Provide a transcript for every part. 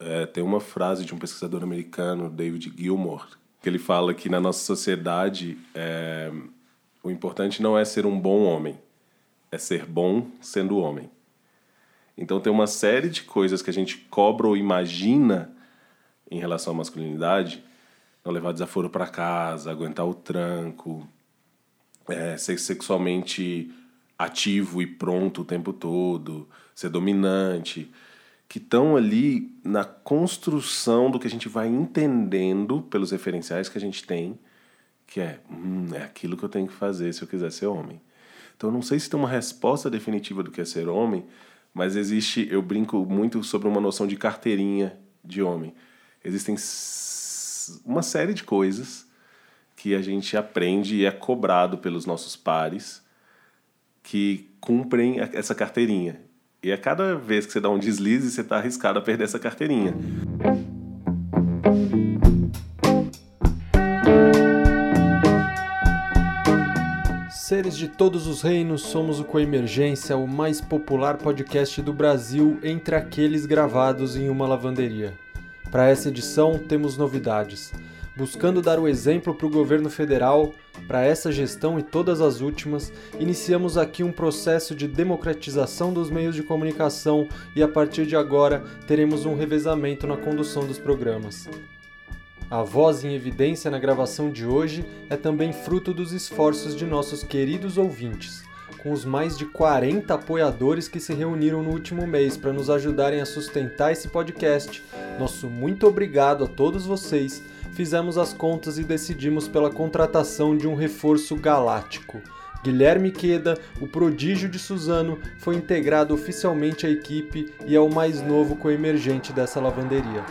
É, tem uma frase de um pesquisador americano, David Gilmour, que ele fala que na nossa sociedade é, o importante não é ser um bom homem, é ser bom sendo homem. Então tem uma série de coisas que a gente cobra ou imagina em relação à masculinidade, não levar desaforo para casa, aguentar o tranco, é, ser sexualmente ativo e pronto o tempo todo, ser dominante, que estão ali na construção do que a gente vai entendendo pelos referenciais que a gente tem, que é, hum, é aquilo que eu tenho que fazer se eu quiser ser homem. Então, não sei se tem uma resposta definitiva do que é ser homem, mas existe, eu brinco muito sobre uma noção de carteirinha de homem. Existem uma série de coisas que a gente aprende e é cobrado pelos nossos pares que cumprem essa carteirinha. E a cada vez que você dá um deslize, você está arriscado a perder essa carteirinha. Seres de todos os reinos, somos o Coemergência, o mais popular podcast do Brasil entre aqueles gravados em uma lavanderia. Para essa edição, temos novidades. Buscando dar o exemplo para o governo federal, para essa gestão e todas as últimas, iniciamos aqui um processo de democratização dos meios de comunicação e a partir de agora teremos um revezamento na condução dos programas. A voz em evidência na gravação de hoje é também fruto dos esforços de nossos queridos ouvintes com os mais de 40 apoiadores que se reuniram no último mês para nos ajudarem a sustentar esse podcast. Nosso muito obrigado a todos vocês. Fizemos as contas e decidimos pela contratação de um reforço galáctico. Guilherme Queda, o prodígio de Suzano, foi integrado oficialmente à equipe e é o mais novo coemergente dessa lavanderia.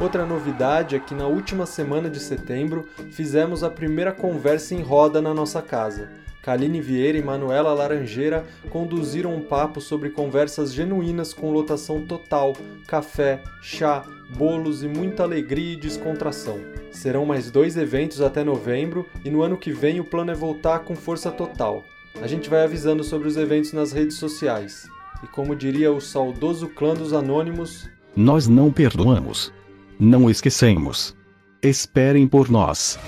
Outra novidade é que na última semana de setembro fizemos a primeira conversa em roda na nossa casa. Kaline Vieira e Manuela Laranjeira conduziram um papo sobre conversas genuínas com lotação total, café, chá, bolos e muita alegria e descontração. Serão mais dois eventos até novembro e no ano que vem o plano é voltar com força total. A gente vai avisando sobre os eventos nas redes sociais. E como diria o saudoso clã dos anônimos, nós não perdoamos. Não esquecemos. Esperem por nós.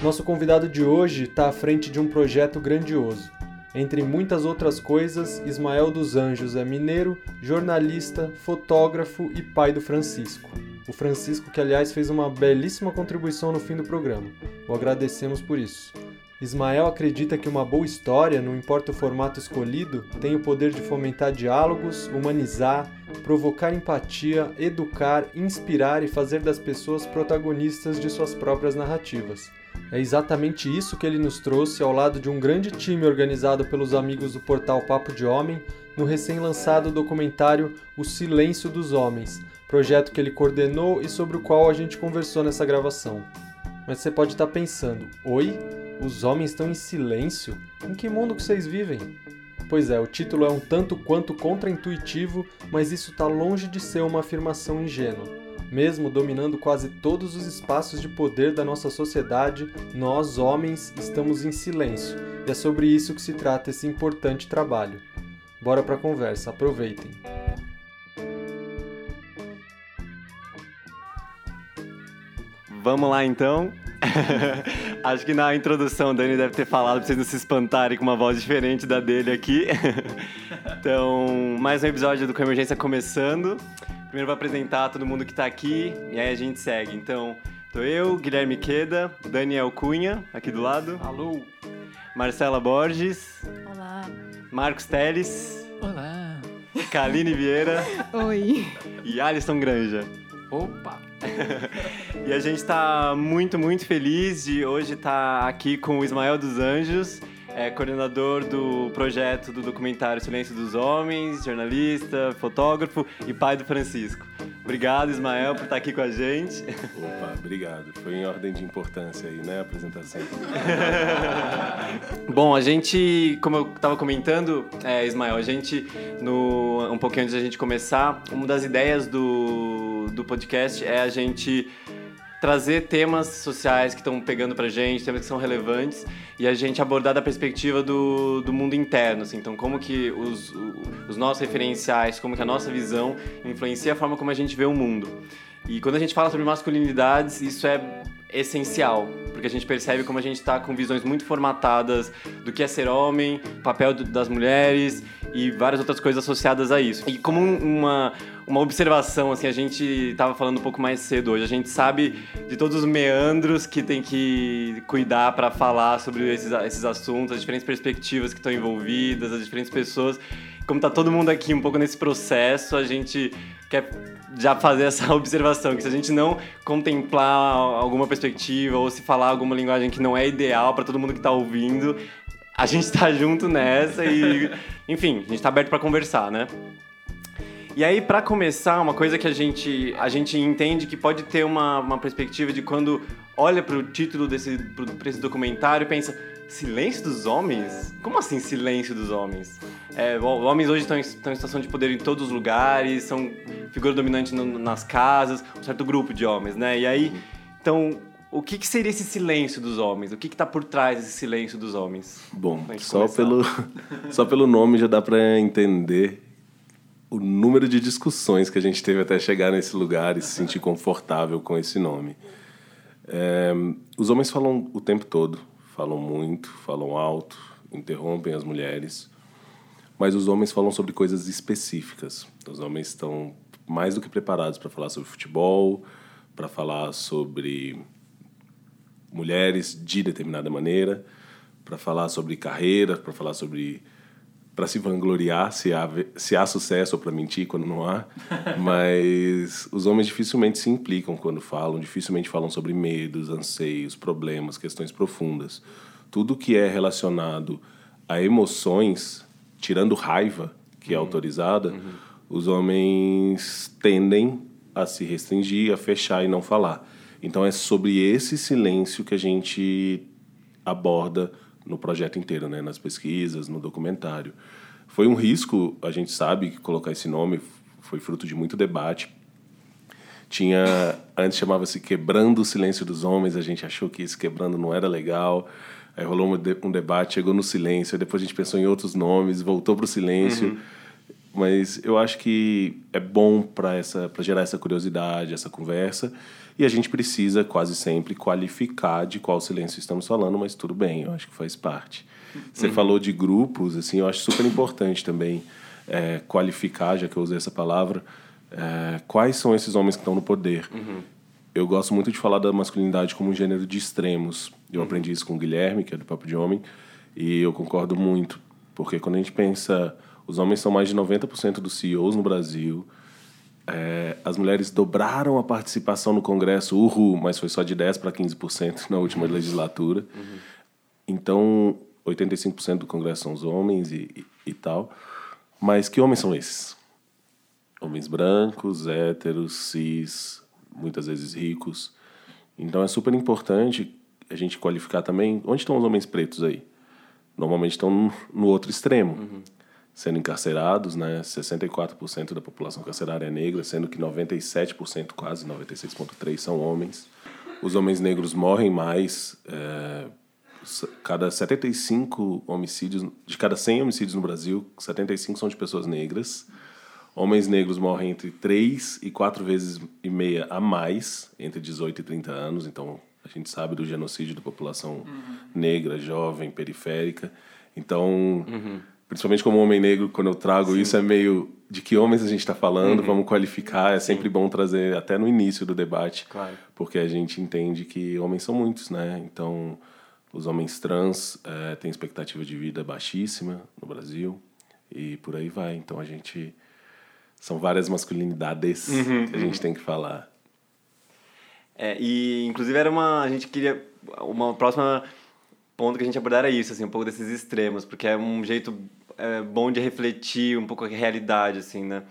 Nosso convidado de hoje está à frente de um projeto grandioso. Entre muitas outras coisas, Ismael dos Anjos é mineiro, jornalista, fotógrafo e pai do Francisco. O Francisco, que aliás fez uma belíssima contribuição no fim do programa. O agradecemos por isso. Ismael acredita que uma boa história, não importa o formato escolhido, tem o poder de fomentar diálogos, humanizar, provocar empatia, educar, inspirar e fazer das pessoas protagonistas de suas próprias narrativas. É exatamente isso que ele nos trouxe ao lado de um grande time organizado pelos amigos do portal Papo de Homem no recém-lançado documentário O Silêncio dos Homens, projeto que ele coordenou e sobre o qual a gente conversou nessa gravação. Mas você pode estar pensando: oi? Os homens estão em silêncio? Em que mundo que vocês vivem? Pois é, o título é um tanto quanto contraintuitivo, mas isso está longe de ser uma afirmação ingênua. Mesmo dominando quase todos os espaços de poder da nossa sociedade, nós, homens, estamos em silêncio, e é sobre isso que se trata esse importante trabalho. Bora para a conversa, aproveitem! Vamos lá então. Acho que na introdução o Dani deve ter falado pra vocês não se espantarem com uma voz diferente da dele aqui. então, mais um episódio do Com Emergência começando. Primeiro vou apresentar todo mundo que tá aqui e aí a gente segue. Então, tô eu, Guilherme Queda, Daniel Cunha, aqui do lado. Alô! Marcela Borges. Olá. Marcos Teles. Olá. Kaline Vieira. Oi. E Alisson Granja. Opa! e a gente está muito, muito feliz de hoje estar tá aqui com o Ismael dos Anjos, é coordenador do projeto do documentário Silêncio dos Homens, jornalista, fotógrafo e pai do Francisco. Obrigado, Ismael, por estar aqui com a gente. Opa, obrigado. Foi em ordem de importância aí, né, a apresentação. Bom, a gente, como eu estava comentando, é, Ismael, a gente, no, um pouquinho antes da gente começar, uma das ideias do, do podcast é a gente trazer temas sociais que estão pegando pra gente, temas que são relevantes, e a gente abordar da perspectiva do, do mundo interno, assim. Então, como que os, os nossos referenciais, como que a nossa visão influencia a forma como a gente vê o mundo. E quando a gente fala sobre masculinidades, isso é essencial, porque a gente percebe como a gente está com visões muito formatadas do que é ser homem, papel das mulheres e várias outras coisas associadas a isso. E como uma, uma observação, assim, a gente estava falando um pouco mais cedo hoje, a gente sabe de todos os meandros que tem que cuidar para falar sobre esses, esses assuntos, as diferentes perspectivas que estão envolvidas, as diferentes pessoas. Como tá todo mundo aqui um pouco nesse processo, a gente quer já fazer essa observação, que se a gente não contemplar alguma perspectiva ou se falar alguma linguagem que não é ideal para todo mundo que está ouvindo, a gente está junto nessa e, enfim, a gente está aberto para conversar, né? E aí, para começar, uma coisa que a gente, a gente entende que pode ter uma, uma perspectiva de quando olha para o título desse, pra esse documentário e pensa: Silêncio dos homens? Como assim silêncio dos homens? É, homens hoje estão em, estão em situação de poder em todos os lugares, são figura dominante no, nas casas, um certo grupo de homens, né? E aí, então, o que, que seria esse silêncio dos homens? O que está por trás desse silêncio dos homens? Bom, só pelo, só pelo nome já dá para entender o número de discussões que a gente teve até chegar nesse lugar e se sentir confortável com esse nome. É, os homens falam o tempo todo falam muito, falam alto, interrompem as mulheres, mas os homens falam sobre coisas específicas. Os homens estão mais do que preparados para falar sobre futebol, para falar sobre mulheres de determinada maneira, para falar sobre carreira, para falar sobre para se vangloriar se há, se há sucesso ou para mentir quando não há. Mas os homens dificilmente se implicam quando falam, dificilmente falam sobre medos, anseios, problemas, questões profundas. Tudo que é relacionado a emoções, tirando raiva, que é uhum. autorizada, uhum. os homens tendem a se restringir, a fechar e não falar. Então é sobre esse silêncio que a gente aborda no projeto inteiro, né? nas pesquisas, no documentário. Foi um risco, a gente sabe que colocar esse nome foi fruto de muito debate. Tinha, antes chamava-se Quebrando o Silêncio dos Homens, a gente achou que esse quebrando não era legal. Aí rolou um, de, debate, chegou no silêncio, depois a gente pensou em outros nomes, voltou para o silêncio. Uhum. Mas eu acho que é bom para gerar essa curiosidade, essa conversa. E a gente precisa quase sempre qualificar de qual silêncio estamos falando, mas tudo bem, eu acho que faz parte. Você uhum. falou de grupos, assim, eu acho super importante também é, qualificar, já que eu usei essa palavra, é, quais são esses homens que estão no poder. Uhum. Eu gosto muito de falar da masculinidade como um gênero de extremos. Eu uhum. aprendi isso com o Guilherme, que é do Papo de Homem, e eu concordo muito, porque quando a gente pensa, os homens são mais de 90% dos CEOs no Brasil, é, as mulheres dobraram a participação no Congresso, uhul, mas foi só de 10% para 15% na última uhum. legislatura. Uhum. Então, 85% do Congresso são os homens e, e, e, tal. Mas que homens são esses? Homens brancos, héteros, cis, muitas vezes ricos. Então é super importante a gente qualificar também onde estão os homens pretos aí. Normalmente estão no, no outro extremo. Uhum sendo encarcerados, né? 64% da população carcerária é negra, sendo que 97%, quase 96,3% são homens. Os homens negros morrem mais. É, cada 75 homicídios, de cada 100 homicídios no Brasil, 75 são de pessoas negras. Homens negros morrem entre 3 e 4 vezes e meia a mais, entre 18 e 30 anos. Então, a gente sabe do genocídio da população uhum. negra, jovem, periférica. Então, uhum principalmente como homem negro, quando eu trago Sim. isso, é meio de que homens a gente está falando, uhum. vamos qualificar. É sempre Sim. bom trazer até no início do debate, claro. porque a gente entende que homens são muitos, né? Então, os homens trans é, têm expectativa de vida baixíssima no Brasil e por aí vai. Então, a gente. São várias masculinidades uhum. que a gente tem que falar. É, e, inclusive, era uma. A gente queria. Uma próxima ponto que a gente abordar era isso, assim, um pouco desses extremos, porque é um jeito é, bom de refletir um pouco a realidade, assim, né?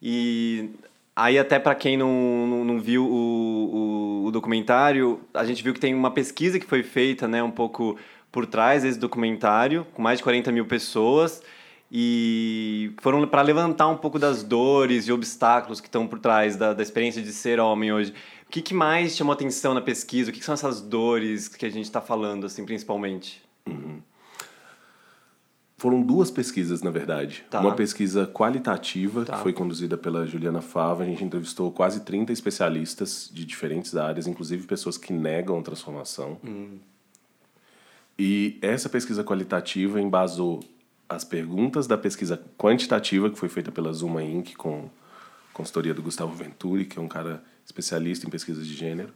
E aí até para quem não, não, não viu o, o, o, documentário, a gente viu que tem uma pesquisa que foi feita, né, um pouco por trás desse documentário, com mais de 40 mil pessoas, e foram para levantar um pouco das dores e obstáculos que estão por trás da, da experiência de ser homem hoje. O que, que mais chamou atenção na pesquisa? O que, que são essas dores que a gente está falando, assim, principalmente? Foram duas pesquisas, na verdade. Tá. Uma pesquisa qualitativa, Tá. que foi conduzida pela Juliana Fava. A gente entrevistou quase 30 especialistas de diferentes áreas, inclusive pessoas que negam a transformação. E essa pesquisa qualitativa embasou as perguntas da pesquisa quantitativa, que foi feita pela Zuma Inc., com consultoria do Gustavo Venturi, que é um cara especialista em pesquisas de gênero.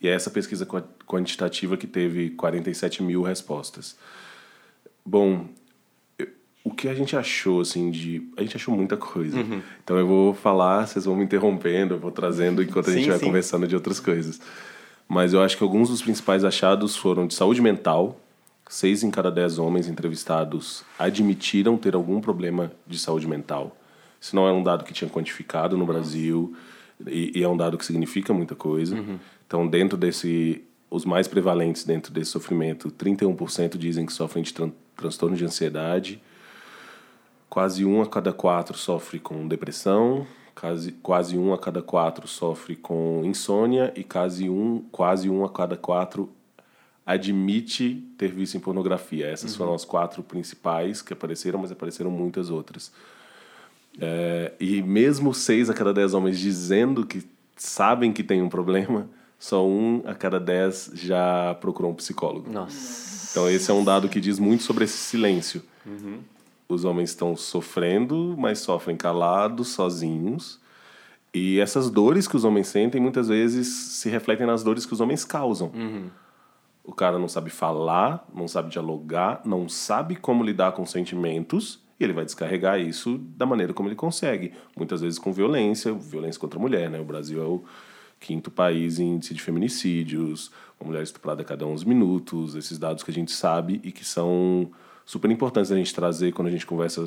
E é essa pesquisa qua- quantitativa que teve 47 mil respostas. Bom, o que a gente achou, assim, de... A gente achou muita coisa. Então eu vou falar, vocês vão me interrompendo, eu vou trazendo enquanto a gente Sim, vai sim. conversando de outras coisas. Mas eu acho que alguns dos principais achados foram de saúde mental. Seis em cada dez homens entrevistados admitiram ter algum problema de saúde mental. Isso não é um dado que tinha quantificado no Brasil e, e é um dado que significa muita coisa. Então, dentro desse, os mais prevalentes dentro desse sofrimento, 31% dizem que sofrem de tran transtorno de ansiedade, quase um a cada quatro sofre com depressão, quase, quase um a cada quatro sofre com insônia e quase um, quase um a cada quatro admite ter visto em pornografia. Essas foram as quatro principais que apareceram, mas apareceram muitas outras. É, e mesmo seis a cada dez homens dizendo que sabem que tem um problema, só um a cada dez já procurou um psicólogo. Nossa. Então esse é um dado que diz muito sobre esse silêncio. Os homens estão sofrendo, mas sofrem calados, sozinhos. E essas dores que os homens sentem muitas vezes se refletem nas dores que os homens causam. O cara não sabe falar, não sabe dialogar, não sabe como lidar com sentimentos e ele vai descarregar isso da maneira como ele consegue. Muitas vezes com violência, violência contra a mulher, né? O Brasil é o quinto país em índice de feminicídios, uma mulher estuprada a cada 11 minutos, esses dados que a gente sabe e que são super importantes a gente trazer quando a gente conversa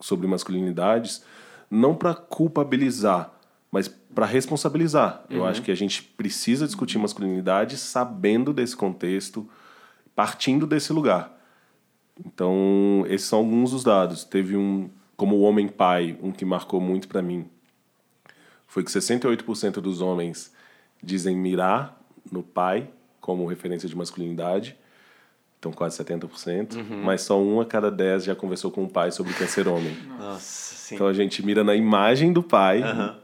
sobre masculinidades, não para culpabilizar, mas para responsabilizar. Eu acho que a gente precisa discutir masculinidade sabendo desse contexto, partindo desse lugar. Então, esses são alguns dos dados. Teve um, como homem pai, um que marcou muito para mim, foi que 68% dos homens dizem mirar no pai como referência de masculinidade, então quase 70%, mas só um a cada 10 já conversou com o pai sobre o que é ser homem. Nossa, sim. Então a gente mira na imagem do pai,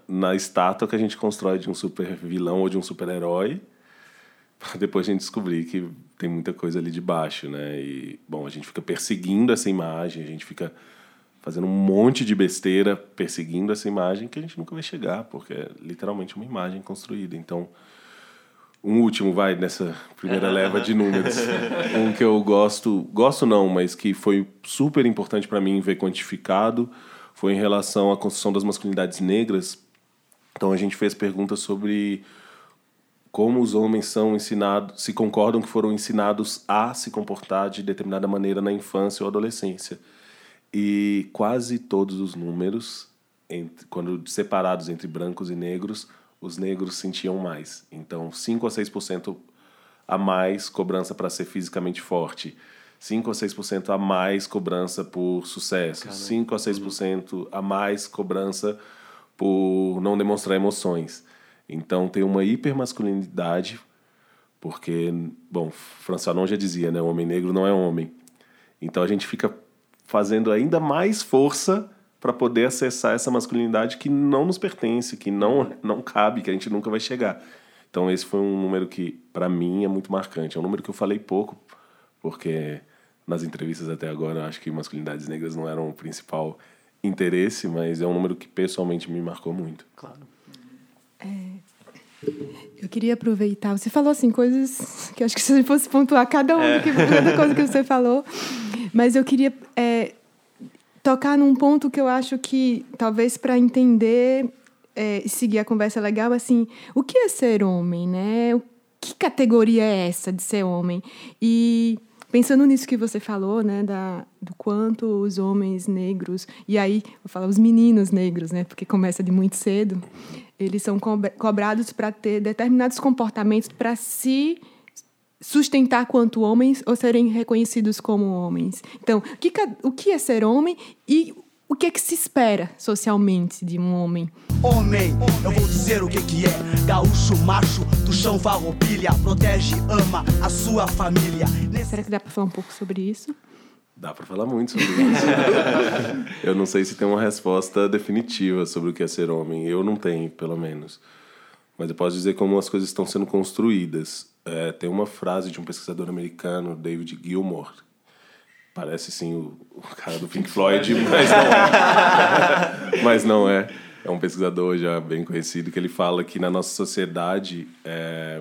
na estátua que a gente constrói de um super vilão ou de um super herói, para depois a gente descobrir que tem muita coisa ali de baixo, né? E bom, a gente fica perseguindo essa imagem, a gente fica fazendo um monte de besteira perseguindo essa imagem que a gente nunca vai chegar, porque é literalmente uma imagem construída. Então, um último vai nessa primeira leva de números. Um que eu gosto, gosto não, mas que foi super importante para mim ver quantificado, foi em relação à construção das masculinidades negras. Então a gente fez perguntas sobre como os homens são ensinados, se concordam que foram ensinados a se comportar de determinada maneira na infância ou adolescência. E quase todos os números, entre, quando separados entre brancos e negros, os negros sentiam mais. Então, 5 a 6% a mais cobrança para ser fisicamente forte. 5 a 6% a mais cobrança por sucesso. 5 a 6% a mais cobrança por não demonstrar emoções. Então, tem uma hipermasculinidade, porque, bom, François Fanon já dizia, né? O homem negro não é homem. Então, a gente fica fazendo ainda mais força para poder acessar essa masculinidade que não nos pertence, que não, não cabe, que a gente nunca vai chegar. Então, esse foi um número que, para mim, é muito marcante. É um número que eu falei pouco, porque nas entrevistas até agora eu acho que masculinidades negras não eram o principal interesse, mas é um número que pessoalmente me marcou muito. Claro. Eu queria aproveitar. Você falou assim coisas que acho que se você fosse pontuar cada uma que, cada coisa que você falou, mas eu queria é, tocar num ponto que eu acho que talvez para entender é, e seguir a conversa legal, assim, o que é ser homem, né? Que categoria é essa de ser homem? E pensando nisso que você falou, né, da, do quanto os homens negros, e aí vou falar os meninos negros, né, porque começa de muito cedo, eles são co cobrados para ter determinados comportamentos para se sustentar quanto homens ou serem reconhecidos como homens. Então, o que, o que é ser homem e o que é que se espera socialmente de um homem? Homem, eu vou dizer o que que é. Gaúcho macho, do chão farroupilha, protege, ama a sua família. Será que dá para falar um pouco sobre isso? Dá para falar muito sobre isso. eu não sei se tem uma resposta definitiva sobre o que é ser homem. Eu não tenho, pelo menos. Mas eu posso dizer como as coisas estão sendo construídas. É, tem uma frase de um pesquisador americano, David Gilmour. Parece sim o, o cara do Pink Floyd, mas não é. mas não é. É um pesquisador já bem conhecido que ele fala que na nossa sociedade é,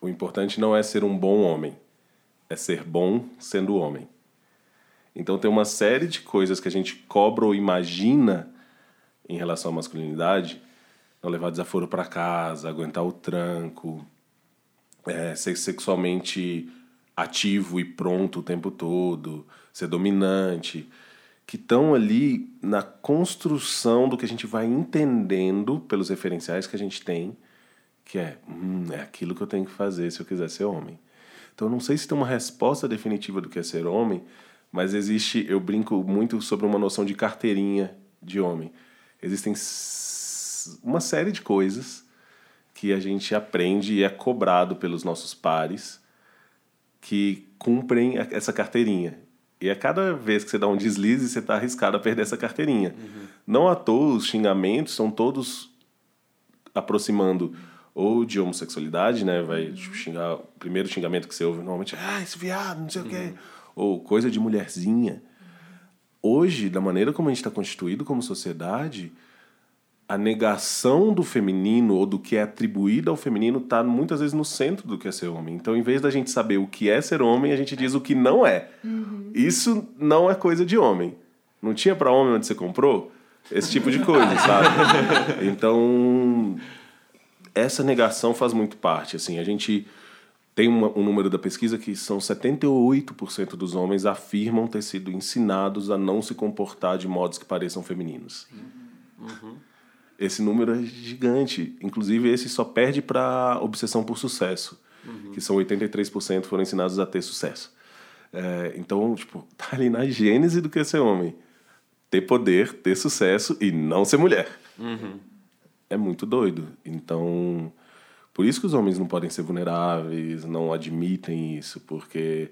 o importante não é ser um bom homem, é ser bom sendo homem. Então tem uma série de coisas que a gente cobra ou imagina em relação à masculinidade, não levar desaforo para casa, aguentar o tranco, é, ser sexualmente ativo e pronto o tempo todo, ser dominante, que estão ali na construção do que a gente vai entendendo pelos referenciais que a gente tem, que é, hum, é aquilo que eu tenho que fazer se eu quiser ser homem. Então não sei se tem uma resposta definitiva do que é ser homem, mas existe, eu brinco muito sobre uma noção de carteirinha de homem. Existem uma série de coisas que a gente aprende e é cobrado pelos nossos pares que cumprem essa carteirinha. E a cada vez que você dá um deslize, você está arriscado a perder essa carteirinha. Uhum. Não à toa, os xingamentos são todos aproximando ou de homossexualidade, né? Vai tipo, xingar. O primeiro xingamento que você ouve normalmente é, ah, esse viado, não sei uhum. o quê. Uhum. Ou coisa de mulherzinha. Hoje, da maneira como a gente está constituído como sociedade, a negação do feminino ou do que é atribuído ao feminino está muitas vezes no centro do que é ser homem. Então, em vez da gente saber o que é ser homem, a gente diz o que não é. Uhum. Isso não é coisa de homem. Não tinha para homem onde você comprou? Esse tipo de coisa, sabe? Então, essa negação faz muito parte. Assim, a gente tem uma, um número da pesquisa que são 78% dos homens afirmam ter sido ensinados a não se comportar de modos que pareçam femininos. Uhum. Esse número é gigante. Inclusive, esse só perde para obsessão por sucesso, uhum. que são 83% foram ensinados a ter sucesso. É, então, tipo, tá ali na gênese do que é ser homem. Ter poder, ter sucesso e não ser mulher. Uhum. É muito doido. Então, por isso que os homens não podem ser vulneráveis, não admitem isso, porque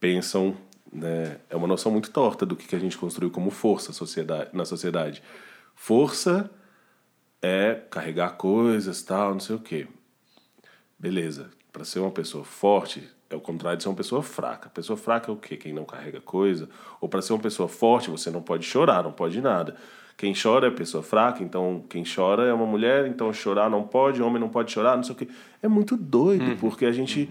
pensam, né, é uma noção muito torta do que a gente construiu como força sociedade, na sociedade. Força é carregar coisas, tal, não sei o quê. Beleza. Para ser uma pessoa forte, é o contrário de ser uma pessoa fraca. Pessoa fraca é o quê? Quem não carrega coisa. Ou para ser uma pessoa forte, você não pode chorar, não pode nada. Quem chora é pessoa fraca, então quem chora é uma mulher, então chorar não pode, homem não pode chorar, não sei o quê. É muito doido, uhum. porque a gente.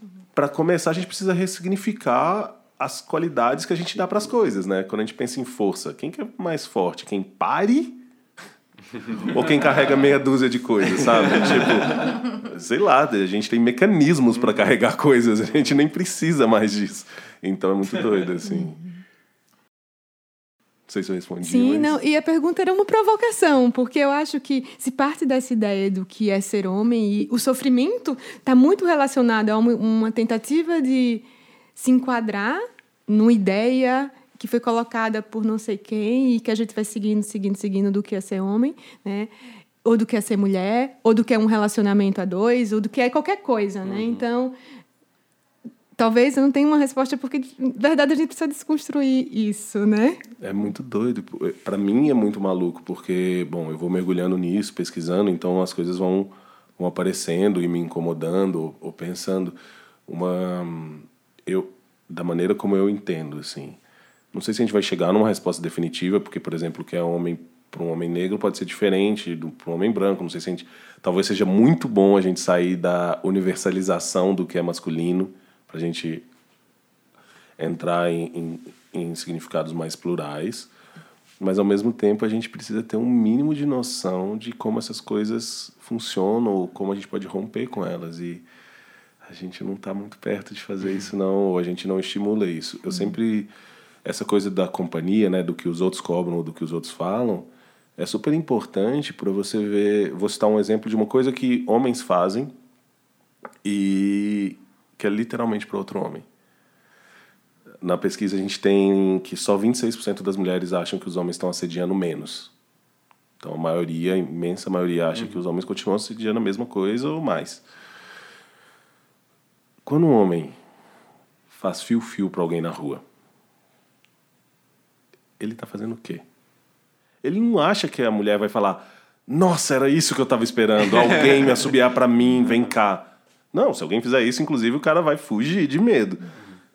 Uhum. Para começar, a gente precisa ressignificar as qualidades que a gente dá para as coisas, né? Quando a gente pensa em força, quem que é mais forte? Quem pare ou quem carrega meia dúzia de coisas, sabe? tipo, sei lá, a gente tem mecanismos para carregar coisas, a gente nem precisa mais disso. Então é muito doido, assim. Não sei se eu respondi. Sim, mas... não. E a pergunta era uma provocação, porque eu acho que se parte dessa ideia do que é ser homem e o sofrimento está muito relacionado a uma, uma tentativa de se enquadrar numa ideia que foi colocada por não sei quem e que a gente vai seguindo, seguindo, seguindo do que é ser homem, né? Ou do que é ser mulher, ou do que é um relacionamento a dois, ou do que é qualquer coisa, né? Uhum. Então, talvez eu não tenha uma resposta porque na verdade a gente precisa desconstruir isso, né? É muito doido. Para mim é muito maluco porque, bom, eu vou mergulhando nisso, pesquisando, então as coisas vão vão aparecendo e me incomodando ou, ou pensando uma eu da maneira como eu entendo assim não sei se a gente vai chegar numa resposta definitiva, porque, por exemplo, o que é homem para um homem negro pode ser diferente do para um homem branco. Não sei se a gente. Talvez seja muito bom a gente sair da universalização do que é masculino, para a gente entrar em, em, em significados mais plurais. Mas, ao mesmo tempo, a gente precisa ter um mínimo de noção de como essas coisas funcionam ou como a gente pode romper com elas. E a gente não está muito perto de fazer isso, não, ou a gente não estimula isso. Eu sempre essa coisa da companhia, né, do que os outros cobram ou do que os outros falam, é super importante para você ver. Vou citar um exemplo de uma coisa que homens fazem e que é literalmente para outro homem. Na pesquisa a gente tem que só 26% das mulheres acham que os homens estão assediando menos. Então a maioria, a imensa maioria, acha que os homens continuam assediando a mesma coisa ou mais. Quando um homem faz fio-fio para alguém na rua, ele está fazendo o quê? Ele não acha que a mulher vai falar: Nossa, era isso que eu estava esperando, alguém me assobiar para mim, vem cá. Não, se alguém fizer isso, inclusive o cara vai fugir de medo.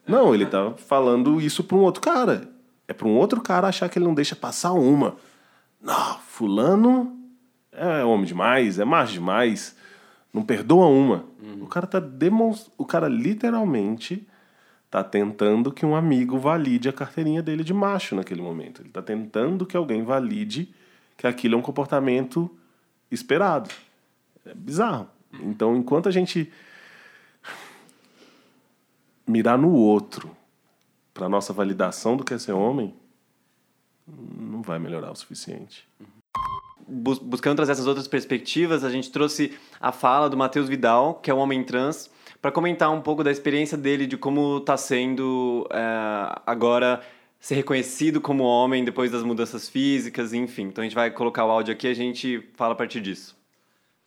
Não, ele tá falando isso para um outro cara. É para um outro cara achar que ele não deixa passar uma. Não, fulano é homem demais, é macho demais, não perdoa uma. O cara tá demonst... o cara literalmente tá tentando que um amigo valide a carteirinha dele de macho naquele momento. Ele tá tentando que alguém valide que aquilo é um comportamento esperado. É bizarro. Então, enquanto a gente mirar no outro para nossa validação do que é ser homem, não vai melhorar o suficiente. Bus buscando trazer essas outras perspectivas, a gente trouxe a fala do Matheus Vidal, que é um homem trans, para comentar um pouco da experiência dele, de como está sendo é, agora ser reconhecido como homem depois das mudanças físicas, enfim. Então a gente vai colocar o áudio aqui e a gente fala a partir disso.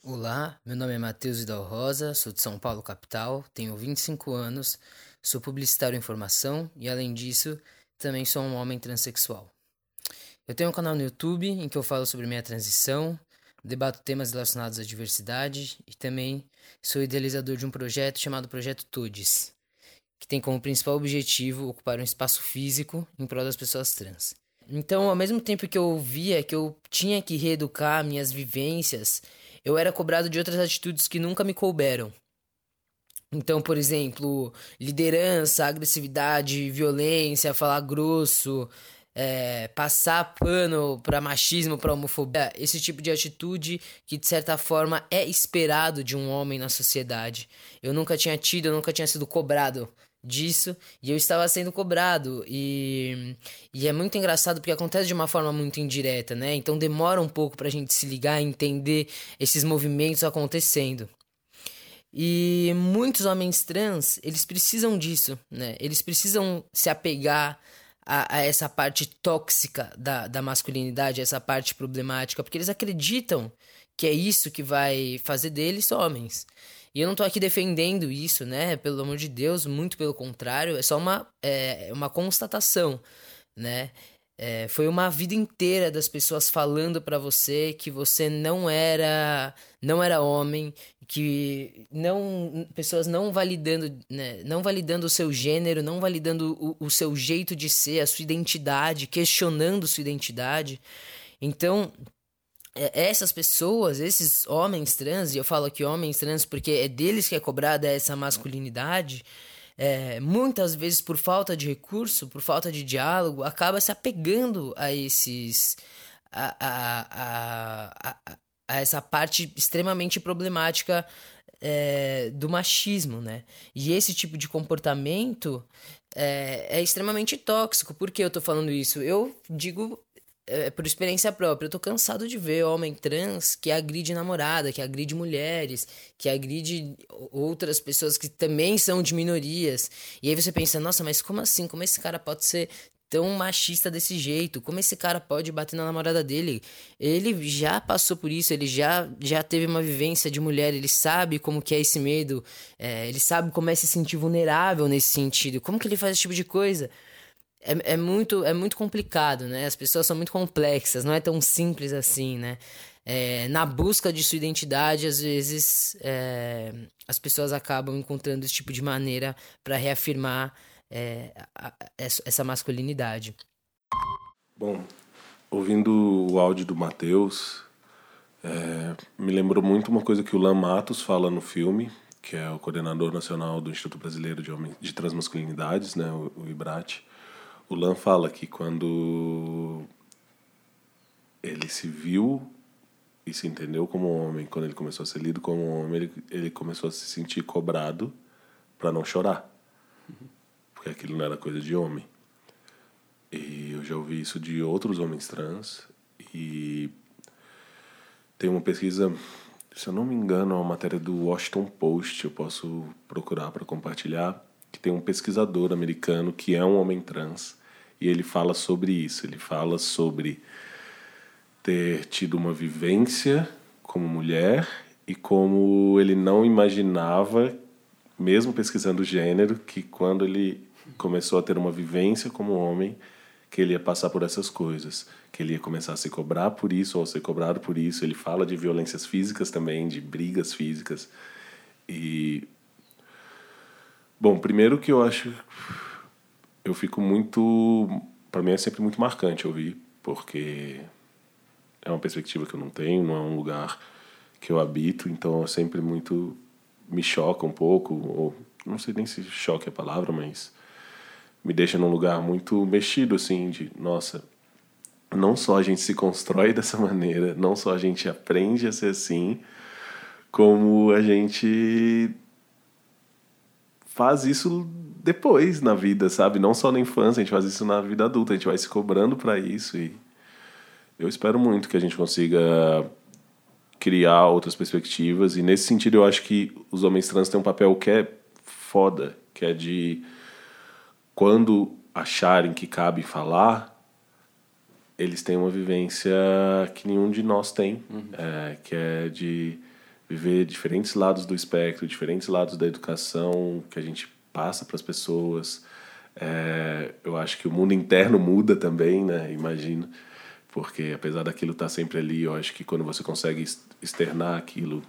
Olá, meu nome é Matheus Vidal Rosa, sou de São Paulo, capital, tenho 25 anos, sou publicitário em formação e, além disso, também sou um homem transexual. Eu tenho um canal no YouTube em que eu falo sobre minha transição, debato temas relacionados à diversidade e também sou idealizador de um projeto chamado Projeto Todes, que tem como principal objetivo ocupar um espaço físico em prol das pessoas trans. Então, ao mesmo tempo que eu via que eu tinha que reeducar minhas vivências, eu era cobrado de outras atitudes que nunca me couberam. Então, por exemplo, liderança, agressividade, violência, falar grosso, é, passar pano para machismo, para homofobia, esse tipo de atitude que de certa forma é esperado de um homem na sociedade. Eu nunca tinha tido, eu nunca tinha sido cobrado disso e eu estava sendo cobrado e, e é muito engraçado porque acontece de uma forma muito indireta, né? Então demora um pouco para a gente se ligar e entender esses movimentos acontecendo. E muitos homens trans, eles precisam disso, né? Eles precisam se apegar a, a, essa parte tóxica da, da masculinidade, essa parte problemática, porque eles acreditam que é isso que vai fazer deles homens. E eu não tô aqui defendendo isso, né? Pelo amor de Deus, muito pelo contrário, é só uma, é, uma constatação, né? É, foi uma vida inteira das pessoas falando para você que você não era não era homem, que não pessoas não validando, né, não validando o seu gênero, não validando o, o seu jeito de ser, a sua identidade, questionando sua identidade. Então, é, essas pessoas, esses homens trans, e eu falo aqui homens trans porque é deles que é cobrada essa masculinidade, é, muitas vezes por falta de recurso, por falta de diálogo, acaba se apegando a esses. a, a, a, a, a essa parte extremamente problemática é, do machismo, né? E esse tipo de comportamento é, é, extremamente tóxico. Por que eu tô falando isso? Eu digo é, por experiência própria, eu tô cansado de ver homem trans que agride namorada, que agride mulheres, que agride outras pessoas que também são de minorias. E aí você pensa, nossa, mas como assim? Como esse cara pode ser tão machista desse jeito? Como esse cara pode bater na namorada dele? Ele já passou por isso, ele já, já teve uma vivência de mulher, ele sabe como que é esse medo, é, ele sabe como é se sentir vulnerável nesse sentido. Como que ele faz esse tipo de coisa? É, é, muito, é muito complicado, né? As pessoas são muito complexas, não é tão simples assim, né? É, na busca de sua identidade, às vezes é, as pessoas acabam encontrando esse tipo de maneira para reafirmar é, a, a, essa masculinidade. Bom, ouvindo o áudio do Matheus, é, me lembrou muito uma coisa que o Lan Matos fala no filme, que é o coordenador nacional do Instituto Brasileiro de, Homem, de Transmasculinidades, né, o, o IBRAT o Lan fala que quando ele se viu e se entendeu como homem, quando ele começou a ser lido como homem, ele, ele começou a se sentir cobrado para não chorar. Porque aquilo não era coisa de homem. E eu já ouvi isso de outros homens trans. E tem uma pesquisa, se eu não me engano, é uma matéria do Washington Post, eu posso procurar para compartilhar, que tem um pesquisador americano que é um homem trans e ele fala sobre isso. Ele fala sobre ter tido uma vivência como mulher e como ele não imaginava, mesmo pesquisando gênero, que quando ele começou a ter uma vivência como homem, que ele ia passar por essas coisas, que ele ia começar a se cobrar por isso ou ser cobrado por isso. Ele fala de violências físicas também, de brigas físicas. E bom, primeiro que eu acho eu fico muito, para mim é sempre muito marcante ouvir, porque é uma perspectiva que eu não tenho, não é um lugar que eu habito, então é sempre muito me choca um pouco, ou não sei nem se choque é a palavra, mas me deixa num lugar muito mexido, assim, de, nossa, não só a gente se constrói dessa maneira, não só a gente aprende a ser assim, como a gente faz isso depois na vida, sabe? Não só na infância, a gente faz isso na vida adulta, a gente vai se cobrando para isso e eu espero muito que a gente consiga criar outras perspectivas e nesse sentido eu acho que os homens trans têm um papel que é foda, que é de quando acharem que cabe falar, eles têm uma vivência que nenhum de nós tem, uhum. é, que é de viver diferentes lados do espectro, diferentes lados da educação que a gente passa para as pessoas. É, eu acho que o mundo interno muda também, né? Imagino, porque apesar daquilo estar tá sempre ali, eu acho que quando você consegue externar aquilo,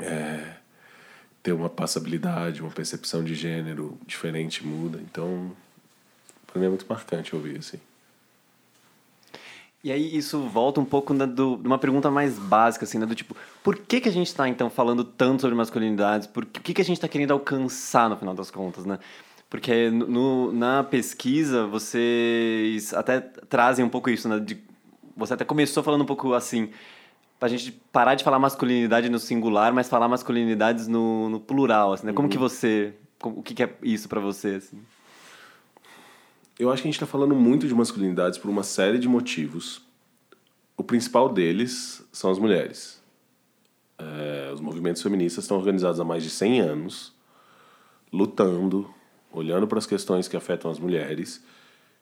é, ter uma passabilidade, uma percepção de gênero diferente muda. Então, para mim é muito marcante ouvir assim. E aí isso volta um pouco do, de uma pergunta mais básica, assim, né? Do tipo, por que, que a gente está, então, falando tanto sobre masculinidades? Por, o que, que a gente está querendo alcançar, no final das contas, né? Porque no, na pesquisa, vocês até trazem um pouco isso, né? De, você até começou falando um pouco assim, pra gente parar de falar masculinidade no singular, mas falar masculinidades no, no plural, assim, né? Como uhum. que você... O que, que é isso para você, assim? Eu acho que a gente está falando muito de masculinidades por uma série de motivos. O principal deles são as mulheres. É, os movimentos feministas estão organizados há mais de 100 anos, lutando, olhando para as questões que afetam as mulheres,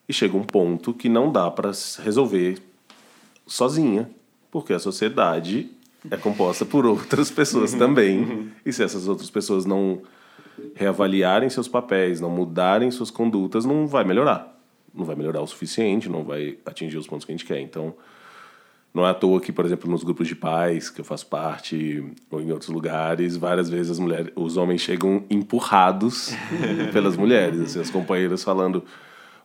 e chega um ponto que não dá para resolver sozinha porque a sociedade é composta por outras pessoas também. E se essas outras pessoas não reavaliarem seus papéis, não mudarem suas condutas, não vai melhorar. Não vai melhorar o suficiente, não vai atingir os pontos que a gente quer. Então, não é à toa que, por exemplo, nos grupos de pais que eu faço parte, ou em outros lugares, várias vezes as mulheres, os homens chegam empurrados pelas mulheres, assim, as companheiras falando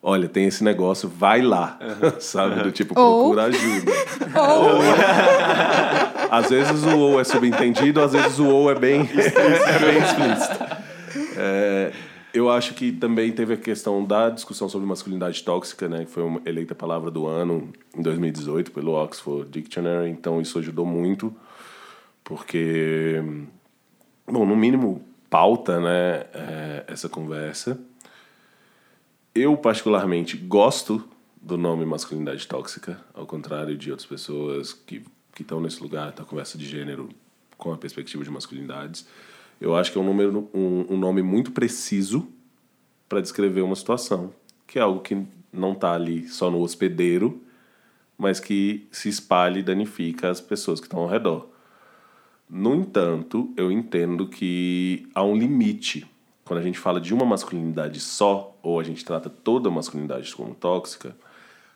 olha, tem esse negócio, vai lá, uhum. sabe? Do tipo, procura ou... ajuda. Ou... às vezes o ou é subentendido, às vezes o ou é bem, é bem explícito. É, eu acho que também teve a questão da discussão sobre masculinidade tóxica, né? Que foi eleita palavra do ano em 2018 pelo Oxford Dictionary. Então isso ajudou muito, porque, bom, no mínimo pauta, né? É, essa conversa eu particularmente gosto do nome masculinidade tóxica, ao contrário de outras pessoas que que estão nesse lugar da conversa de gênero com a perspectiva de masculinidades. Eu acho que é um, número, um, um nome muito preciso para descrever uma situação, que é algo que não está ali só no hospedeiro, mas que se espalha e danifica as pessoas que estão ao redor. No entanto, eu entendo que há um limite quando a gente fala de uma masculinidade só, ou a gente trata toda a masculinidade como tóxica,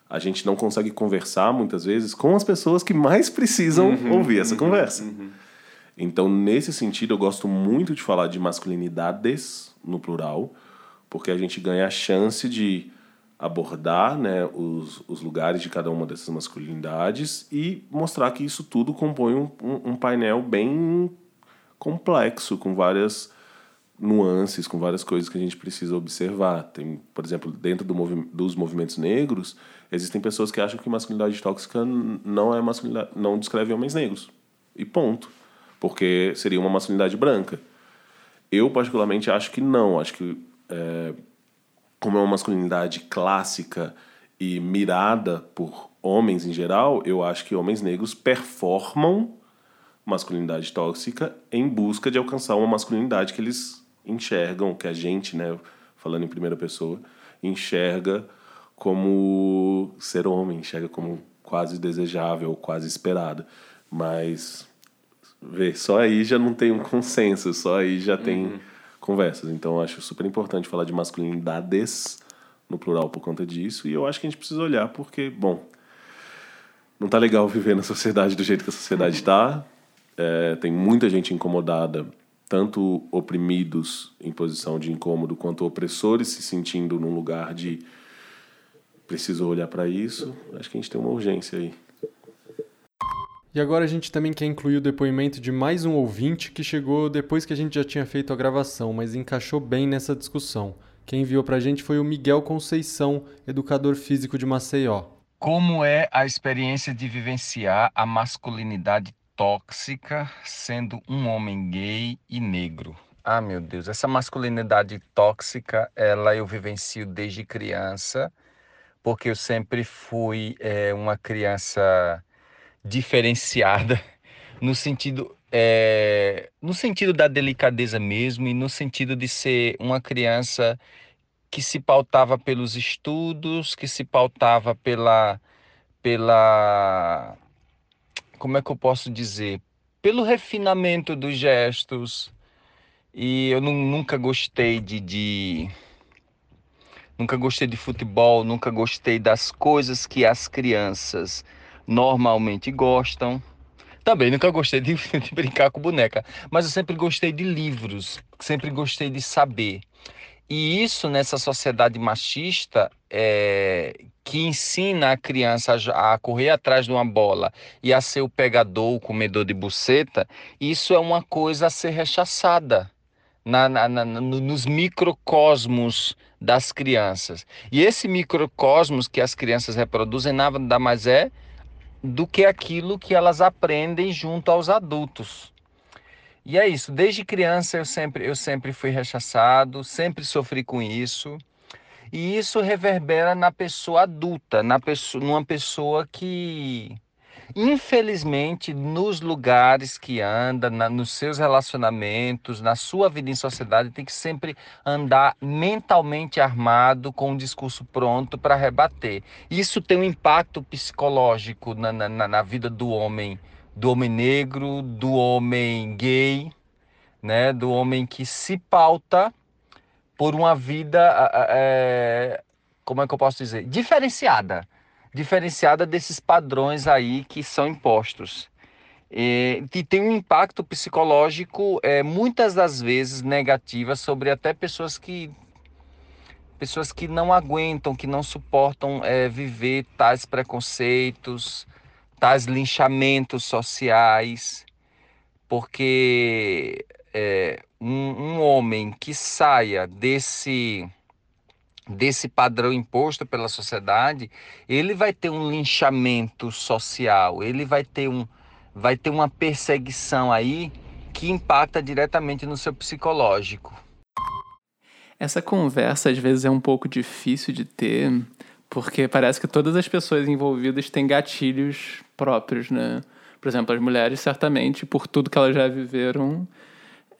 a gente não consegue conversar muitas vezes com as pessoas que mais precisam uhum, ouvir essa uhum, conversa. Uhum. Então, nesse sentido, eu gosto muito de falar de masculinidades no plural, porque a gente ganha a chance de abordar né, os, os lugares de cada uma dessas masculinidades e mostrar que isso tudo compõe um, um, painel bem complexo, com várias nuances, com várias coisas que a gente precisa observar. Tem, por exemplo, dentro do movi dos movimentos negros, existem pessoas que acham que masculinidade tóxica não é masculinidade, não descreve homens negros. E ponto. Porque seria uma masculinidade branca. Eu, particularmente, acho que não. Acho que, é, como é uma masculinidade clássica e mirada por homens em geral, eu acho que homens negros performam masculinidade tóxica em busca de alcançar uma masculinidade que eles enxergam, que a gente, né, falando em primeira pessoa, enxerga como ser homem, enxerga como quase desejável, quase esperado. Mas vê, só aí já não tem um consenso, só aí já tem uhum. conversas. Então acho super importante falar de masculinidades no plural por conta disso. E eu acho que a gente precisa olhar porque, bom, não tá legal viver na sociedade do jeito que a sociedade está. É, tem muita gente incomodada, tanto oprimidos em posição de incômodo, quanto opressores se sentindo num lugar de preciso olhar para isso. Acho que a gente tem uma urgência aí. E agora a gente também quer incluir o depoimento de mais um ouvinte que chegou depois que a gente já tinha feito a gravação, mas encaixou bem nessa discussão. Quem enviou para a gente foi o Miguel Conceição, educador físico de Maceió. Como é a experiência de vivenciar a masculinidade tóxica sendo um homem gay e negro? Ah, meu Deus, essa masculinidade tóxica, ela eu vivencio desde criança, porque eu sempre fui é, uma criança diferenciada no sentido é, no sentido da delicadeza mesmo e no sentido de ser uma criança que se pautava pelos estudos, que se pautava pela pela como é que eu posso dizer, pelo refinamento dos gestos. E eu não, nunca gostei de, de nunca gostei de futebol, nunca gostei das coisas que as crianças normalmente gostam. Também nunca gostei de, de, brincar com boneca, mas eu sempre gostei de livros, sempre gostei de saber. E isso nessa sociedade machista é, que ensina a criança a, correr atrás de uma bola e a ser o pegador, o comedor de buceta, isso é uma coisa a ser rechaçada na, na, na, nos microcosmos das crianças. E esse microcosmos que as crianças reproduzem nada mais é do que aquilo que elas aprendem junto aos adultos. E é isso, desde criança eu sempre, eu sempre fui rechaçado, sempre sofri com isso. E isso reverbera na pessoa adulta, na pessoa, numa pessoa que Infelizmente, nos lugares que anda, na, nos seus relacionamentos, na sua vida em sociedade, tem que sempre andar mentalmente armado, com um discurso pronto para rebater. Isso tem um impacto psicológico na, na, na vida do homem, do homem negro, do homem gay, né, do homem que se pauta por uma vida, é, como é que eu posso dizer, diferenciada diferenciada desses padrões aí que são impostos. E, e tem um impacto psicológico é, muitas das vezes negativa sobre até pessoas que pessoas que não aguentam, que não suportam é, viver tais preconceitos, tais linchamentos sociais, porque é, um, um homem que saia desse desse padrão imposto pela sociedade, ele vai ter um linchamento social, ele vai ter, um, vai ter uma perseguição aí que impacta diretamente no seu psicológico. Essa conversa às vezes é um pouco difícil de ter, porque parece que todas as pessoas envolvidas têm gatilhos próprios, né? Por exemplo, as mulheres, certamente, por tudo que elas já viveram,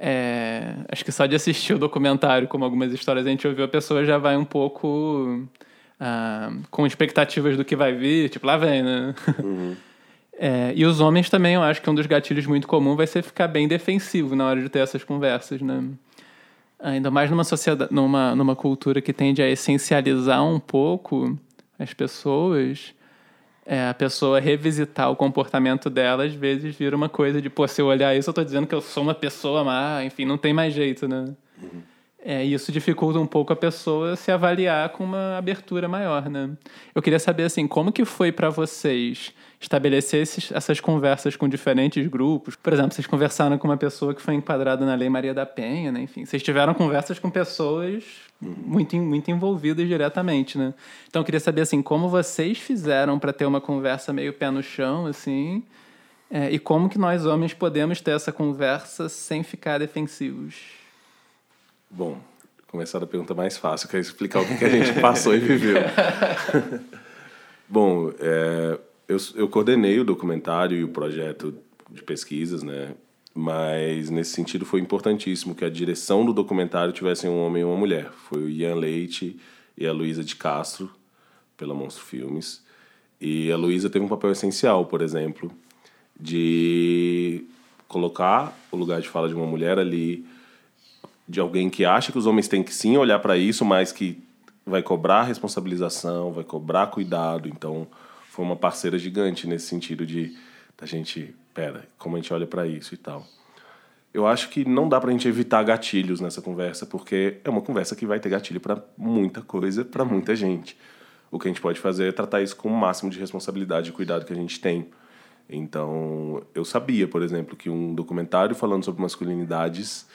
é, acho que só de assistir o documentário, como algumas histórias a gente ouviu, a pessoa já vai um pouco uh, com expectativas do que vai vir, tipo, lá vem, né? Uhum. É, e os homens também, eu acho que um dos gatilhos muito comum vai ser ficar bem defensivo na hora de ter essas conversas, né? Ainda mais numa sociedade, numa, numa cultura que tende a essencializar um pouco as pessoas é, a pessoa revisitar o comportamento dela, às vezes vira uma coisa de, pô, se eu olhar isso, eu tô dizendo que eu sou uma pessoa má, enfim, não tem mais jeito, né? Uhum. É, isso dificulta um pouco a pessoa se avaliar com uma abertura maior, né? Eu queria saber, assim, como que foi para vocês estabelecer esses, essas conversas com diferentes grupos? Por exemplo, vocês conversaram com uma pessoa que foi enquadrada na Lei Maria da Penha, né? Enfim, vocês tiveram conversas com pessoas muito, muito envolvidas diretamente, né? Então, eu queria saber, assim, como vocês fizeram para ter uma conversa meio pé no chão, assim, é, e como que nós homens podemos ter essa conversa sem ficar defensivos? Bom, começar da pergunta mais fácil, que é explicar o que a gente passou e viveu. Bom, é, eu, eu coordenei o documentário e o projeto de pesquisas, né? Mas nesse sentido foi importantíssimo que a direção do documentário tivesse um homem e uma mulher. Foi o Ian Leite e a Luísa de Castro, pela Monstro Filmes. E a Luísa teve um papel essencial, por exemplo, de colocar o lugar de fala de uma mulher ali, de alguém que acha que os homens têm que sim olhar para isso, mas que vai cobrar responsabilização, vai cobrar cuidado. Então, foi uma parceira gigante nesse sentido de da gente, pera, como a gente olha para isso e tal. Eu acho que não dá pra gente evitar gatilhos nessa conversa, porque é uma conversa que vai ter gatilho para muita coisa, para muita gente. O que a gente pode fazer é tratar isso com o máximo de responsabilidade e cuidado que a gente tem. Então, eu sabia, por exemplo, que um documentário falando sobre masculinidades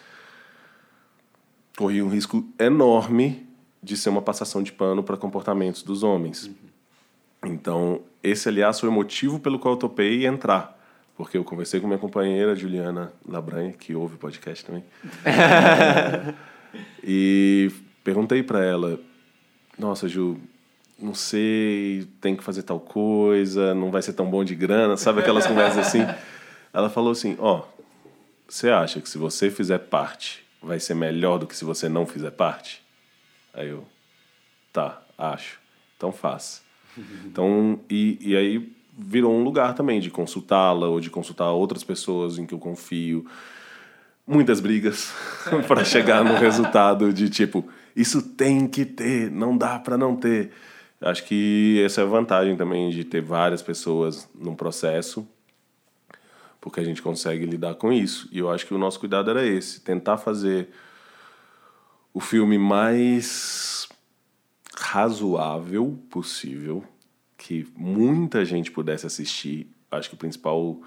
corria um risco enorme de ser uma passação de pano para comportamentos dos homens. Então, esse, aliás, foi o motivo pelo qual eu topei entrar. Porque eu conversei com minha companheira, Juliana Labranha, que ouve o podcast também. e perguntei para ela: Nossa, Ju, não sei, tem que fazer tal coisa, não vai ser tão bom de grana, sabe aquelas conversas assim? Ela falou assim: Ó, oh, você acha que se você fizer parte vai ser melhor do que se você não fizer parte? Aí eu: Tá, acho. Então faça. Então, e, e aí virou um lugar também de consultá-la ou de consultar outras pessoas em que eu confio. Muitas brigas para chegar no resultado de tipo, isso tem que ter, não dá para não ter. Acho que essa é a vantagem também de ter várias pessoas num processo, porque a gente consegue lidar com isso. E eu acho que o nosso cuidado era esse, tentar fazer o filme mais razoável possível, que muita gente pudesse assistir. Acho que o principal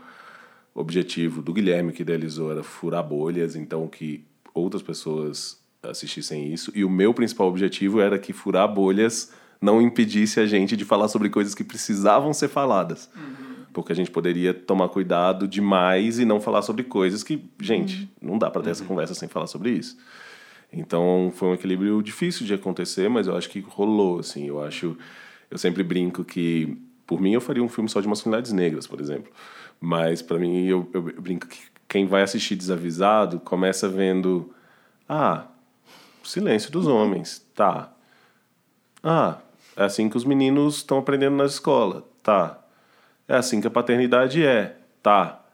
objetivo do Guilherme que idealizou era furar bolhas, então que outras pessoas assistissem isso. E o meu principal objetivo era que furar bolhas não impedisse a gente de falar sobre coisas que precisavam ser faladas. Uhum. Porque a gente poderia tomar cuidado demais e não falar sobre coisas que, gente, uhum. não dá para ter uhum. essa conversa sem falar sobre isso. Então foi um equilíbrio difícil de acontecer, mas eu acho que rolou, assim. Eu acho, eu sempre brinco que por mim eu faria um filme só de masculinidades negras, por exemplo. Mas para mim eu, eu, brinco que quem vai assistir desavisado começa vendo, ah, silêncio dos homens, tá. Ah, é assim que os meninos estão aprendendo na escola, tá. É assim que a paternidade é, tá.